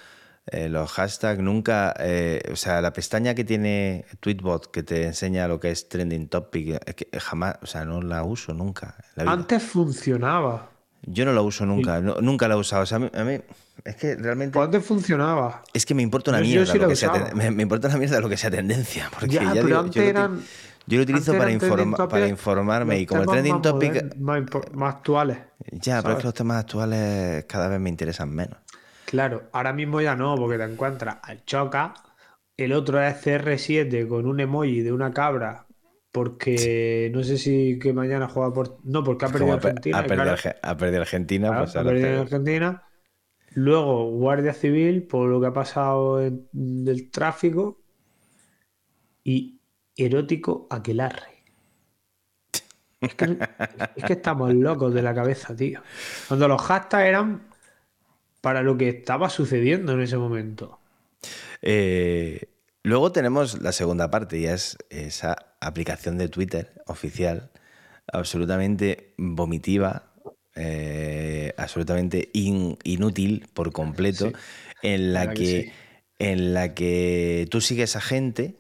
eh, los hashtags, nunca, eh, o sea, la pestaña que tiene Tweetbot que te enseña lo que es trending topic, es que jamás, o sea, no la uso nunca. en la vida. Antes funcionaba. Yo no la uso nunca, no- nunca la he usado. O sea, a mí, a mí- es que realmente Pues antes funcionaba. es que me importa una yo mierda sí lo que sea, me, me importa una mierda lo que sea tendencia, porque Ya, ya pero digo, antes eran- yo lo utilizo para, informa- para informarme y como el trending más topic más, más actuales. ya, pero es que los temas actuales cada vez me interesan menos. Claro, ahora mismo ya no, porque te encuentras al Choca, el otro es CR7 con un emoji de una cabra, porque no sé si que mañana juega por... No, porque ha perdido Argentina. ha perdido, claro, ha perdido Argentina, claro, pues ha perdido Argentina. Luego Guardia Civil por lo que ha pasado en- del tráfico. Y erótico aquelarre. Es que, es que estamos locos de la cabeza, tío. Cuando los hashtags eran para lo que estaba sucediendo en ese momento. Eh, luego tenemos la segunda parte y es esa aplicación de Twitter oficial, absolutamente vomitiva, eh, absolutamente in- inútil por completo, Sí, en la que que, sí. en la que tú sigues a gente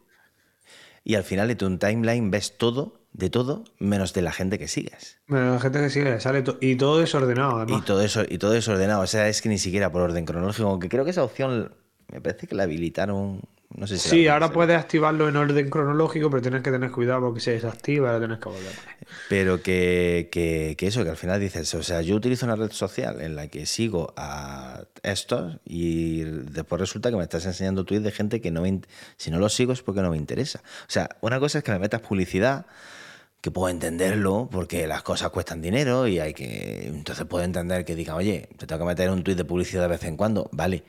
y al final de tu timeline ves todo, de todo, menos de la gente que sigues. Bueno, la gente que sigue le sale to- y todo desordenado, Y además. todo eso, y todo desordenado. O sea, es que ni siquiera por orden cronológico, aunque creo que esa opción me parece que la habilitaron. No sé si Sí, ahora puedes activarlo en orden cronológico, pero tienes que tener cuidado porque se desactiva, lo tienes que volver. Pero que, que- que eso, que al final dices, o sea, yo utilizo una red social en la que sigo a estos y después resulta que me estás enseñando tweets de gente que no me, si no los sigo es porque no me interesa. O sea, una cosa es que me metas publicidad, que puedo entenderlo porque las cosas cuestan dinero y hay que, entonces puedo entender que digan, oye, te tengo que meter un tweet de publicidad de vez en cuando, vale.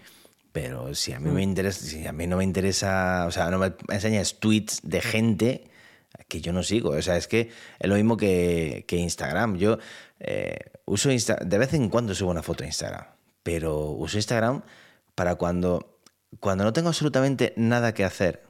Pero si a mí me interesa, si a mí no me interesa, o sea, no me enseñes tweets de gente que yo no sigo. O sea, es que es lo mismo que, que Instagram. Yo eh, uso Insta de vez en cuando subo una foto a Instagram, pero uso Instagram para cuando, cuando no tengo absolutamente nada que hacer,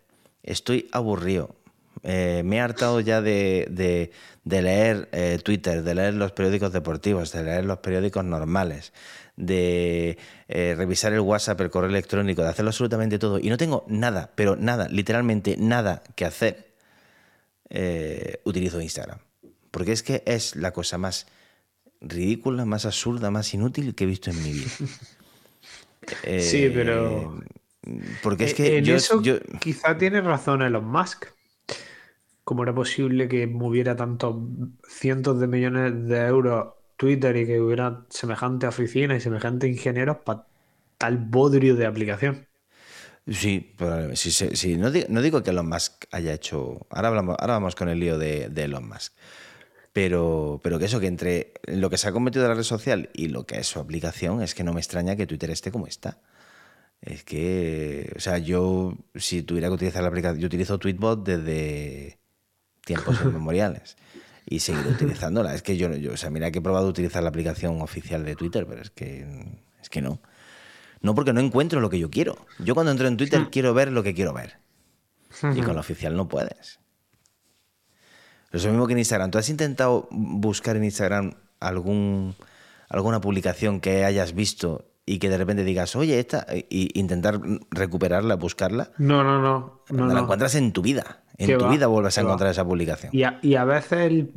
estoy aburrido. Eh, me he hartado ya de, de- de leer eh, Twitter, de leer los periódicos deportivos, de leer los periódicos normales, de eh, revisar el WhatsApp, el correo electrónico, de hacerlo absolutamente todo. Y no tengo nada, pero nada, literalmente nada que hacer. eh, utilizo Instagram. Porque es que es la cosa más ridícula, más absurda, más inútil que he visto en mi vida. Eh, Sí, pero- Porque es Eh, que en yo, eso yo- quizá tiene razón Elon Musk. ¿Cómo era posible que moviera tantos cientos de millones de euros Twitter y que hubiera semejante oficina y semejante ingenieros para tal bodrio de aplicación? Sí, probablemente. Sí, sí, sí. No, digo, no digo que Elon Musk haya hecho. Ahora, hablamos, ahora vamos con el lío de, de Elon Musk. Pero, pero que eso, que entre lo que se ha convertido en la red social y lo que es su aplicación, es que no me extraña que Twitter esté como está. Es que, o sea, yo, si tuviera que utilizar la aplicación, yo utilizo Tweetbot desde tiempos inmemoriales y seguiré utilizándola. Es que yo, yo, o sea, mira que he probado utilizar la aplicación oficial de Twitter, pero es que, es que no. No porque no encuentro lo que yo quiero. Yo cuando entro en Twitter quiero ver lo que quiero ver. Y con la oficial no puedes. Es lo mismo que en Instagram. ¿Tú has intentado buscar en Instagram algún, alguna publicación que hayas visto y que de repente digas, oye, esta, y intentar recuperarla, buscarla? No, no, no. no, No, la no. encuentras en tu vida. En ¿Qué tu va? vida vuelves a encontrar esa publicación. Y a, y a veces el,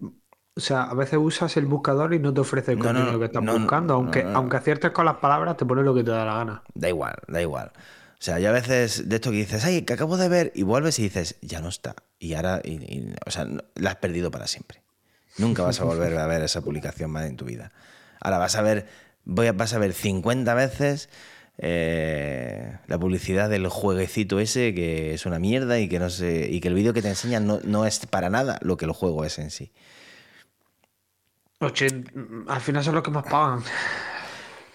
o sea, a veces usas el buscador y no te ofrece el No, contenido no, que estás no, buscando, aunque, aunque aciertes con las palabras, te pone lo que te da la gana. Da igual, da igual. O sea, yo a veces de esto que dices, ay, que acabo de ver, y vuelves y dices, ya no está. Y ahora, y- y- o sea, la has perdido para siempre. Nunca vas a volver a ver esa publicación más en tu vida. Ahora vas a ver, voy a, vas a ver 50 veces eh, la publicidad del jueguecito ese que es una mierda y que no sé, y que el vídeo que te enseñan no, no es para nada lo que el juego es en sí. Ochen- al final son los que más pagan.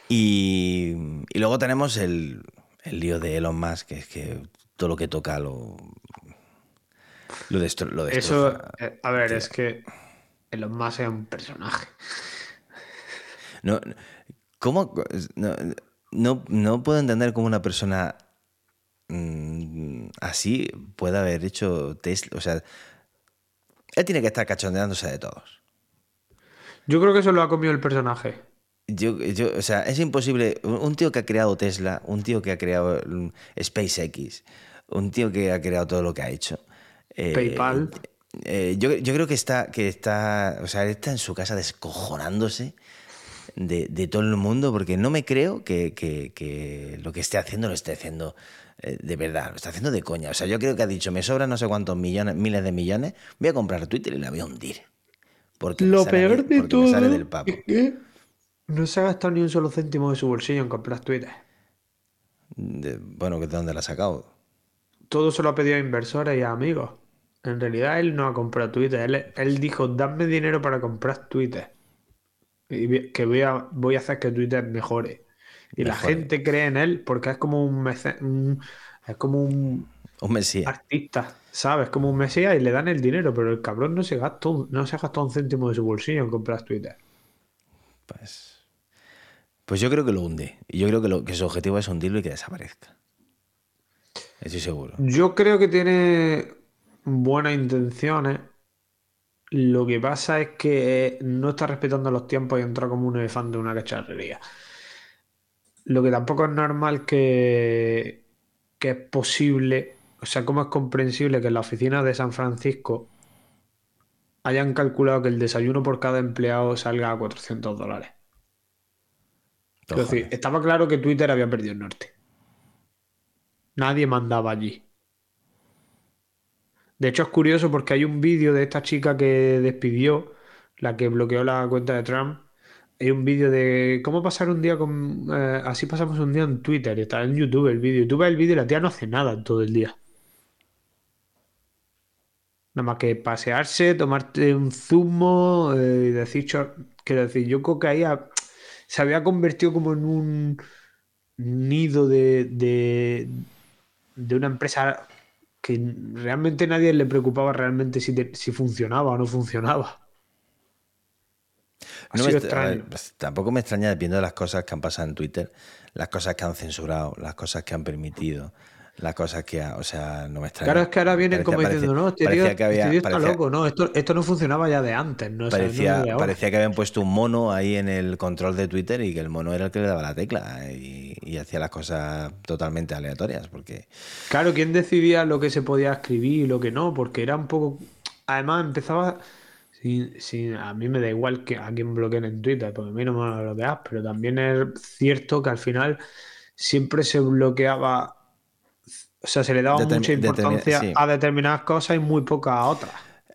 Y, y luego tenemos el, el lío de Elon Musk, que es que todo lo que toca lo, lo, destro- lo Eso, destroza. eh, a ver, es que Elon Musk es un personaje. No, ¿Cómo? No, no, no puedo entender cómo una persona mm, así puede haber hecho Tesla. O sea, él tiene que estar cachondeándose de todos. Yo creo que eso lo ha comido el personaje. Yo, yo, o sea, es imposible. Un tío que ha creado Tesla, un tío que ha creado mm, SpaceX, un tío que ha creado todo lo que ha hecho. eh, PayPal. eh, yo, yo creo que está, que está. O sea, él está en su casa descojonándose de, de todo el mundo, porque no me creo que, que- que lo que esté haciendo lo esté haciendo eh, de verdad, lo está haciendo de coña. O sea, yo creo que ha dicho, me sobran no sé cuántos millones, miles de millones, voy a comprar Twitter y la voy a hundir. Porque Lo sale peor de todo sale del papo. es que no se ha gastado ni un solo céntimo de su bolsillo en comprar Twitter. De- bueno, ¿de dónde la ha sacado? Todo se lo ha pedido a inversores y a amigos. En realidad él no ha comprado Twitter. Él, él dijo, dame dinero para comprar Twitter. Y que voy a, voy a hacer que Twitter mejore. Y la gente cree en él porque es como un, es como un Un Mesías. artista, ¿sabes? Como un mesías y le dan el dinero, pero el cabrón no se gastó, no se ha gastado un céntimo de su bolsillo en comprar Twitter. Pues, pues yo creo que lo hunde. Y yo creo que, lo- que su objetivo es hundirlo y que desaparezca. Estoy seguro. Yo creo que tiene buenas intenciones. Lo que pasa es que no está respetando los tiempos y entra como un elefante en una cacharrería. Lo que tampoco es normal que, que es posible, o sea, cómo es comprensible que en la oficina de San Francisco hayan calculado que el desayuno por cada empleado salga a 400 dólares. Quiero decir, estaba claro que Twitter había perdido el norte. Nadie mandaba allí. De hecho, es curioso porque hay un vídeo de esta chica que despidió, la que bloqueó la cuenta de Trump. Hay un vídeo de cómo pasar un día con. eh, así pasamos un día en Twitter. Está en YouTube el vídeo. Y tú ves el vídeo y la tía no hace nada todo el día. Nada más que pasearse, tomarte un zumo eh, decir. Quiero decir, yo creo que ahí se había convertido como en un nido de, de, de una empresa que realmente nadie le preocupaba realmente si, te- si funcionaba o no funcionaba. No me ver, pues, tampoco me extraña viendo las cosas que han pasado en Twitter, las cosas que han censurado, las cosas que han permitido, las cosas que, ha- o sea, no me extraña. Claro, es que ahora vienen Parecía- como diciendo, no, este tío, que había- este tío está parecía- loco, no, esto, esto no funcionaba ya de antes, no, O sea, no Parecía, parecía que habían puesto un mono ahí en el control de Twitter y que el mono era el que le daba la tecla eh, y, y hacía las cosas totalmente aleatorias. Porque Claro, ¿quién decidía lo que se podía escribir y lo que no? Porque era un poco. Además, empezaba. sin- sin- a mí me da igual que a quién bloqueen en Twitter, porque a mí no me van a bloquear, pero también es cierto que al final siempre se bloqueaba. O sea, se le daba Determi- mucha importancia sí. a determinadas cosas y muy poca a otras.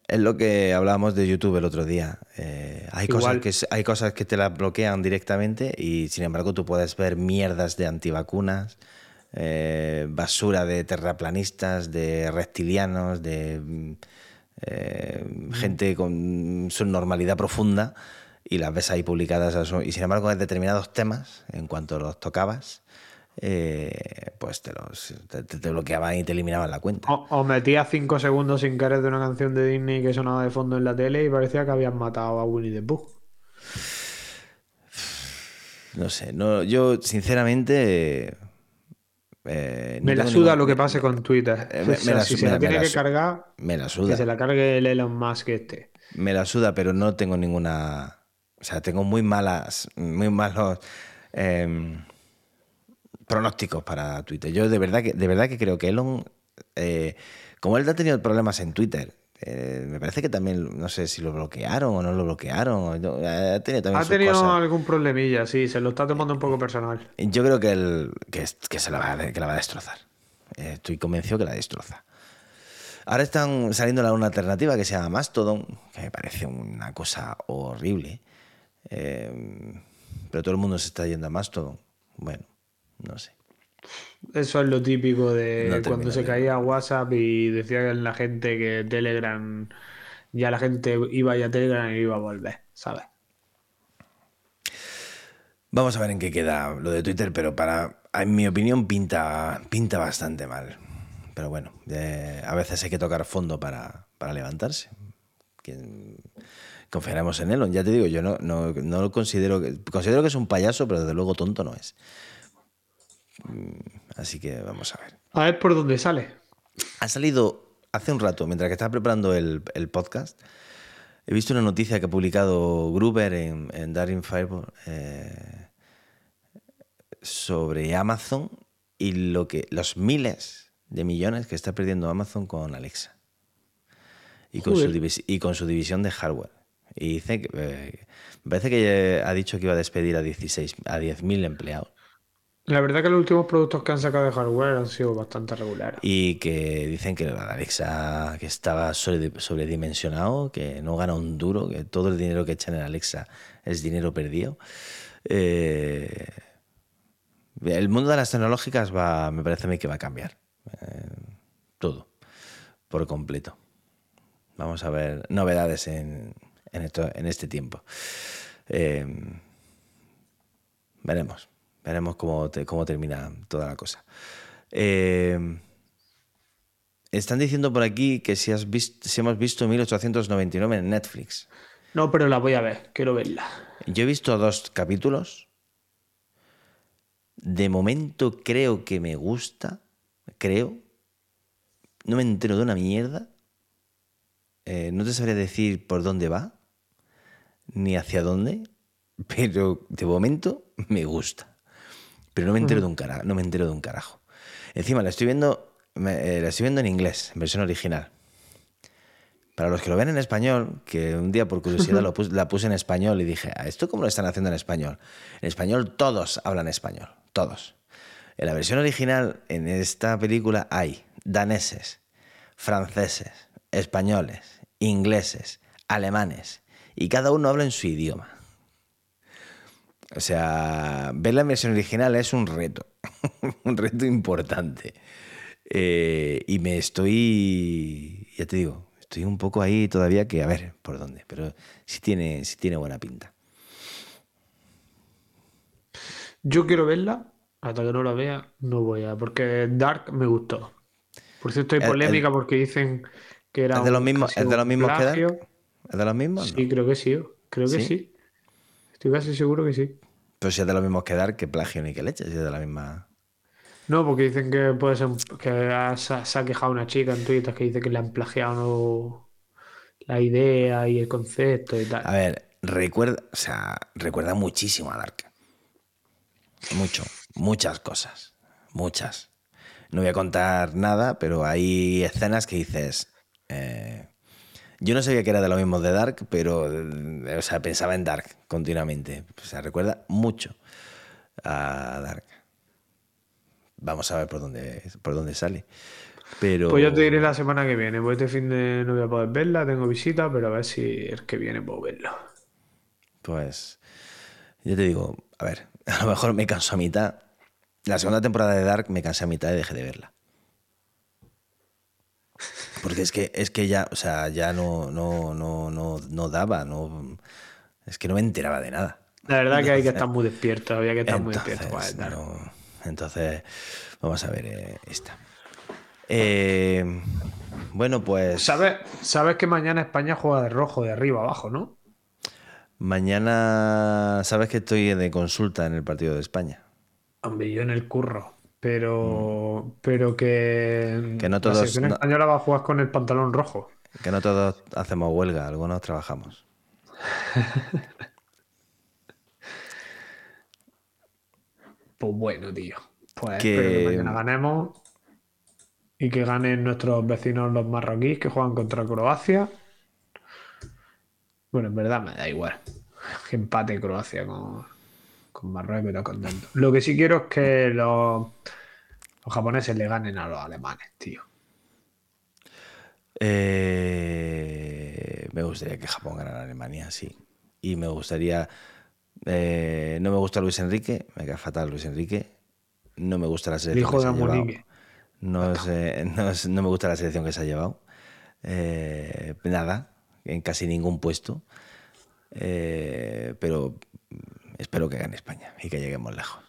es lo que hablábamos de YouTube el otro día. Eh, hay, cosas que, hay cosas que te las bloquean directamente y sin embargo tú puedes ver mierdas de antivacunas, eh, basura de terraplanistas, de reptilianos, de mm, eh, gente con subnormalidad profunda y las ves ahí publicadas. a su- Y sin embargo, en determinados temas, en cuanto los tocabas, eh, pues te, los, te, bloqueaban y te eliminaban la cuenta. O, o metías cinco segundos sin querer de una canción de Disney que sonaba de fondo en la tele y parecía que habían matado a Winnie the Pooh. No sé, no, yo sinceramente. eh, no Me la suda ningún- lo que pase con Twitter. Eh, O me- sea, me la si se la tiene la que cargar, Me la que suda. se la cargue el Elon Musk este. Me la suda, pero no tengo ninguna. O sea, tengo muy malas, muy malos em, pronósticos para Twitter. Yo de verdad que, de verdad que creo que Elon, eh, como él ha tenido problemas en Twitter, eh, me parece que también, no sé si lo bloquearon o no lo bloquearon. o ha tenido también Ha tenido cosas. algún problemilla, sí, se lo está tomando un poco personal. Yo creo que, el, que, se la va, a- que la va a destrozar. Eh, Estoy convencido que la destroza. Ahora están saliendo una alternativa que se llama Mastodon, que me parece una cosa horrible. Eh, pero todo el mundo se está yendo a Mastodon. Bueno, no sé. Eso es lo típico de No cuando se caía WhatsApp y decía la gente que Telegram, ya la gente iba ya a Telegram y iba a volver, ¿sabes? Vamos a ver en qué queda lo de Twitter, pero para, en mi opinión pinta, pinta bastante mal. Pero bueno, eh, a veces hay que tocar fondo para, para levantarse. ¿Quién, confiaremos en Elon. Ya te digo, yo no, no, no lo considero. Considero que es un payaso, pero desde luego tonto no es. Mm, Así que vamos a ver. A ver por dónde sale. Ha salido hace un rato, mientras que estaba preparando el, el podcast, he visto una noticia que ha publicado Gruber en, en Daring Fireball eh, sobre Amazon y lo que, los miles de millones que está perdiendo Amazon con Alexa y con, su, Joder. divis- y con su división de hardware. Y dice que, eh, me parece que ha dicho que iba a despedir a 16, a 10.000 empleados. La verdad que los últimos productos que han sacado de hardware han sido bastante regulares. Y que dicen que Alexa que estaba sobre- sobredimensionado, que no gana un duro, que todo el dinero que echan en Alexa es dinero perdido. Eh, el mundo de las tecnológicas va, me parece a mí que va a cambiar. Eh, todo, por completo. Vamos a ver novedades en, en, esto, en este tiempo. Eh, veremos, veremos cómo, te- cómo termina toda la cosa. Eh, están diciendo por aquí que si, has visto, si hemos visto 1899 en Netflix. No, pero la voy a ver, quiero verla. Yo he visto dos capítulos. De momento creo que me gusta. Creo. No me entero de una mierda. Eh, no te sabría decir por dónde va. Ni hacia dónde. Pero de momento me gusta. Pero no me entero de un carajo. No me entero de un carajo. Encima la estoy viendo. me- eh, la estoy viendo en inglés, en versión original. Para los que lo ven en español, que un día por curiosidad lo pus- la puse en español y dije, ¿a esto cómo lo están haciendo en español? En español todos hablan español, todos. En la versión original, en esta película hay daneses, franceses, españoles, ingleses, alemanes, y cada uno habla en su idioma. O sea, ver la versión original es un reto, un reto importante. Eh, y me estoy, ya te digo, estoy un poco ahí todavía que a ver por dónde, pero sí tiene, sí tiene buena pinta. Yo quiero verla, hasta que no la vea, no voy a. Porque Dark me gustó. Por cierto, hay El- polémica porque dicen que era. ¿Es de los mismos, ¿es de los mismos que Dark? ¿Es de los mismos? Sí, No. creo que sí. Creo que ¿Sí? ¿Sí? Estoy casi seguro que sí. Pero si es de los mismos que Dark, que plagio ni que leche, si es de la misma. No, porque dicen que puede ser que se ha, quejado una chica en Twitter que dice que le han plagiado la idea y el concepto y tal. A ver, recuerda, o sea, recuerda muchísimo a Dark. Mucho, muchas cosas, muchas. No voy a contar nada, pero hay escenas que dices. eh, yo no sabía que era de lo mismo de Dark, pero eh, o sea, pensaba en Dark continuamente. O sea, recuerda mucho a Dark. Vamos a ver por dónde, por dónde sale. Pero. Pues yo te diré la semana que viene. Pues este fin de no voy a poder verla, tengo visita, pero a ver si el que viene puedo verlo. Pues yo te digo, a ver, a lo mejor me canso a mitad. La segunda temporada de Dark me cansé a mitad y dejé de verla. Porque es que, es que ya, o sea, ya no, no, no, no, no daba, no, es que no me enteraba de nada. La verdad que hay que estar muy despierto, había que estar muy Entonces, despierto no- entonces, vamos a ver eh, esta. Eh, bueno, pues ¿Sabes, sabes que mañana España juega de rojo de arriba abajo, ¿no? mañana, sabes que estoy de consulta en el partido de España. Hombre, yo en el curro. Pero, pero que, Que no la todos- selección no- española va a jugar con el pantalón rojo. Que no todos hacemos huelga, algunos trabajamos. Pues bueno, tío. Pues Que- espero que mañana ganemos y que ganen nuestros vecinos los marroquíes que juegan contra Croacia. Bueno, en verdad me da igual. Que empate Croacia con, con Marruecos y todo contento. Lo que sí quiero es que los, los japoneses le ganen a los alemanes, tío. Eh, me gustaría que Japón ganara a Alemania, sí. Y me gustaría. eh, no me gusta Luis Enrique, me cae fatal Luis Enrique. No me gusta la selección hijo que se ha. No, es, eh, no, no me gusta la selección que se ha llevado. Eh, nada, en casi ningún puesto. Pero espero que gane España y que lleguemos lejos.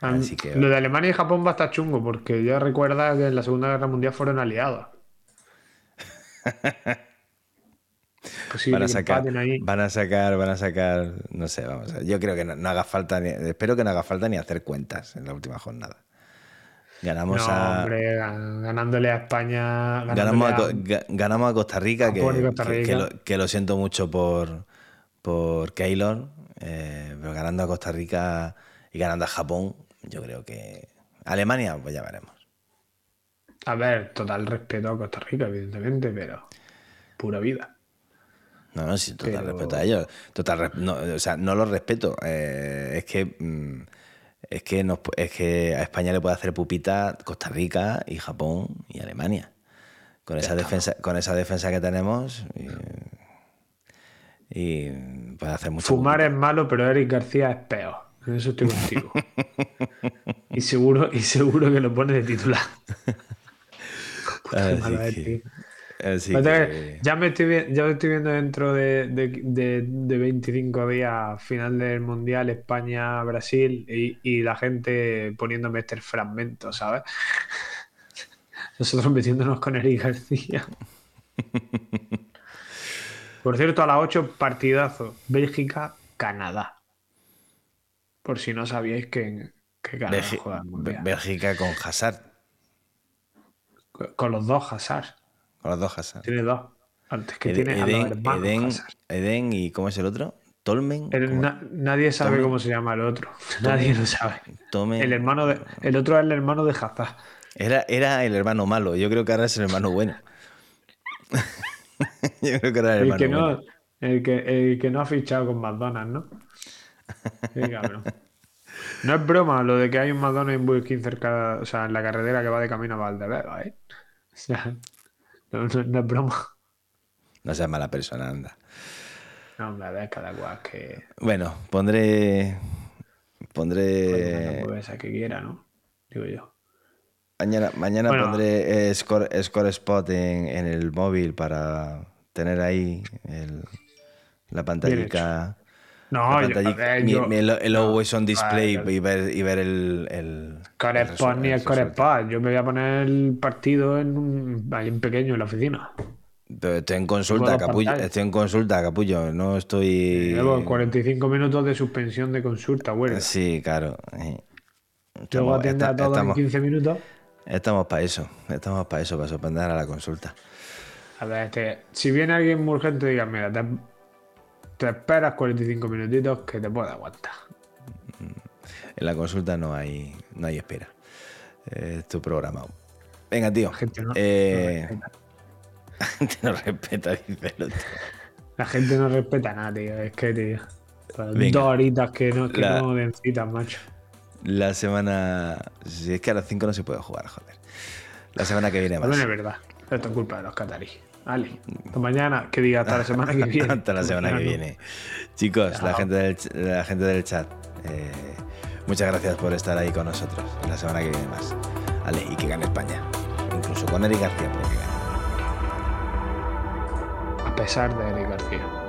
Así que- Lo de Alemania y Japón va a estar chungo porque ya recuerda que en la Segunda Guerra Mundial fueron aliados. Van a sacar, van a sacar, van a sacar, no sé, vamos a ver. Yo creo que no, no haga falta, ni- espero que no haga falta ni hacer cuentas en la última jornada. Ganamos No, a, hombre, gan- ganándole a España. ganamos a, ganamos Costa Rica, lo, que lo siento mucho por, por Keylor, eh, pero ganando a Costa Rica y ganando a Japón, yo creo que Alemania, pues ya veremos. A ver, total respeto a Costa Rica, evidentemente, pero pura vida. No, no, sí, total Pero- respeto a ellos. Total, no, o sea, no los respeto. eh, es que mm, es que nos, es que a España le puede hacer pupita Costa Rica y Japón y Alemania. Con esa defensa, con esa defensa que tenemos y, y puede hacer mucho. Fumar es malo, pero Eric García es peor. En eso estoy contigo. y seguro, y seguro que lo pone de titular. Así que- así que- Ya me estoy, vi- ya me estoy viendo dentro de, de, de- de 25 días, final del Mundial España-Brasil, y, y la gente poniéndome este fragmento, ¿sabes? Nosotros metiéndonos con Eric García. Por cierto, a las 8 partidazo. Bélgica-Canadá. Por si no sabíais que, que Canadá Belgi- juega Mundial. Bélgica con Hazard. Con los dos Hazard. Con los dos Hazard. Tiene dos. Antes que Ed- tiene a los Eden, hermanos Eden, y ¿cómo es el otro? Tolmen. El- ¿Cómo? na- nadie sabe cómo se llama el otro. Nadie lo sabe. Tome- El hermano de, el otro es el hermano de Hazard. Era, era el hermano malo. Yo creo que ahora es el hermano bueno. Yo creo que era el El hermano que, no, el, que, el que no ha fichado con McDonald's, ¿no? Cabrón. No es broma lo de que hay un McDonald's en Burger King cerca, o sea, en la carretera que va de camino a Valdebeba, ¿eh? O sea, no, no- no es broma. No seas mala persona, anda. No, hombre, a ver, cada cual que Bueno, pondré. Pondré. poner la hamburguesa que quiera, ¿no? Digo yo. Mañana, mañana Bueno. pondré eh, score, score Spot en, en el móvil para tener ahí el- la pantallita. No, la yo, a pantallita- ver, mi- yo- mi- el, el always on display y ver, y ver el. el Corespond el ni el resu- Corespond. Yo me voy a poner el partido en un, ahí en pequeño en la oficina. Pero estoy en consulta, capullo. pantallas. Estoy en consulta, capullo. No estoy. Luego 45 minutos de suspensión de consulta, güey. Sí, claro. eh. Luego Estamos- atiende esta- a todos estamos- en 15 minutos. Estamos para eso, estamos para eso, para suspender a la consulta. A ver, te- si viene alguien muy urgente, diga, mira, te, te esperas 45 minutitos que te pueda aguantar. En la consulta no hay, no hay espera. Eh, Es tu programado. Venga, tío. La gente no, Eh, no la gente no respeta, dice el otro. La gente no respeta nada, tío. Es que, tío. Dos horitas que no, que La- no den citas, macho. La semana. Si es que a las 5 no se puede jugar, joder. La semana que viene más. es verdad. Esto es culpa de los cataríes. Vale. Hasta mañana. Que diga hasta la semana que viene. Hasta la semana que viene. Chicos, la gente, del, la gente del chat, eh, muchas gracias por estar ahí con nosotros. La semana que viene más. Vale, y que gane España. Incluso con Eric García, pero que gane. A pesar de Eric García.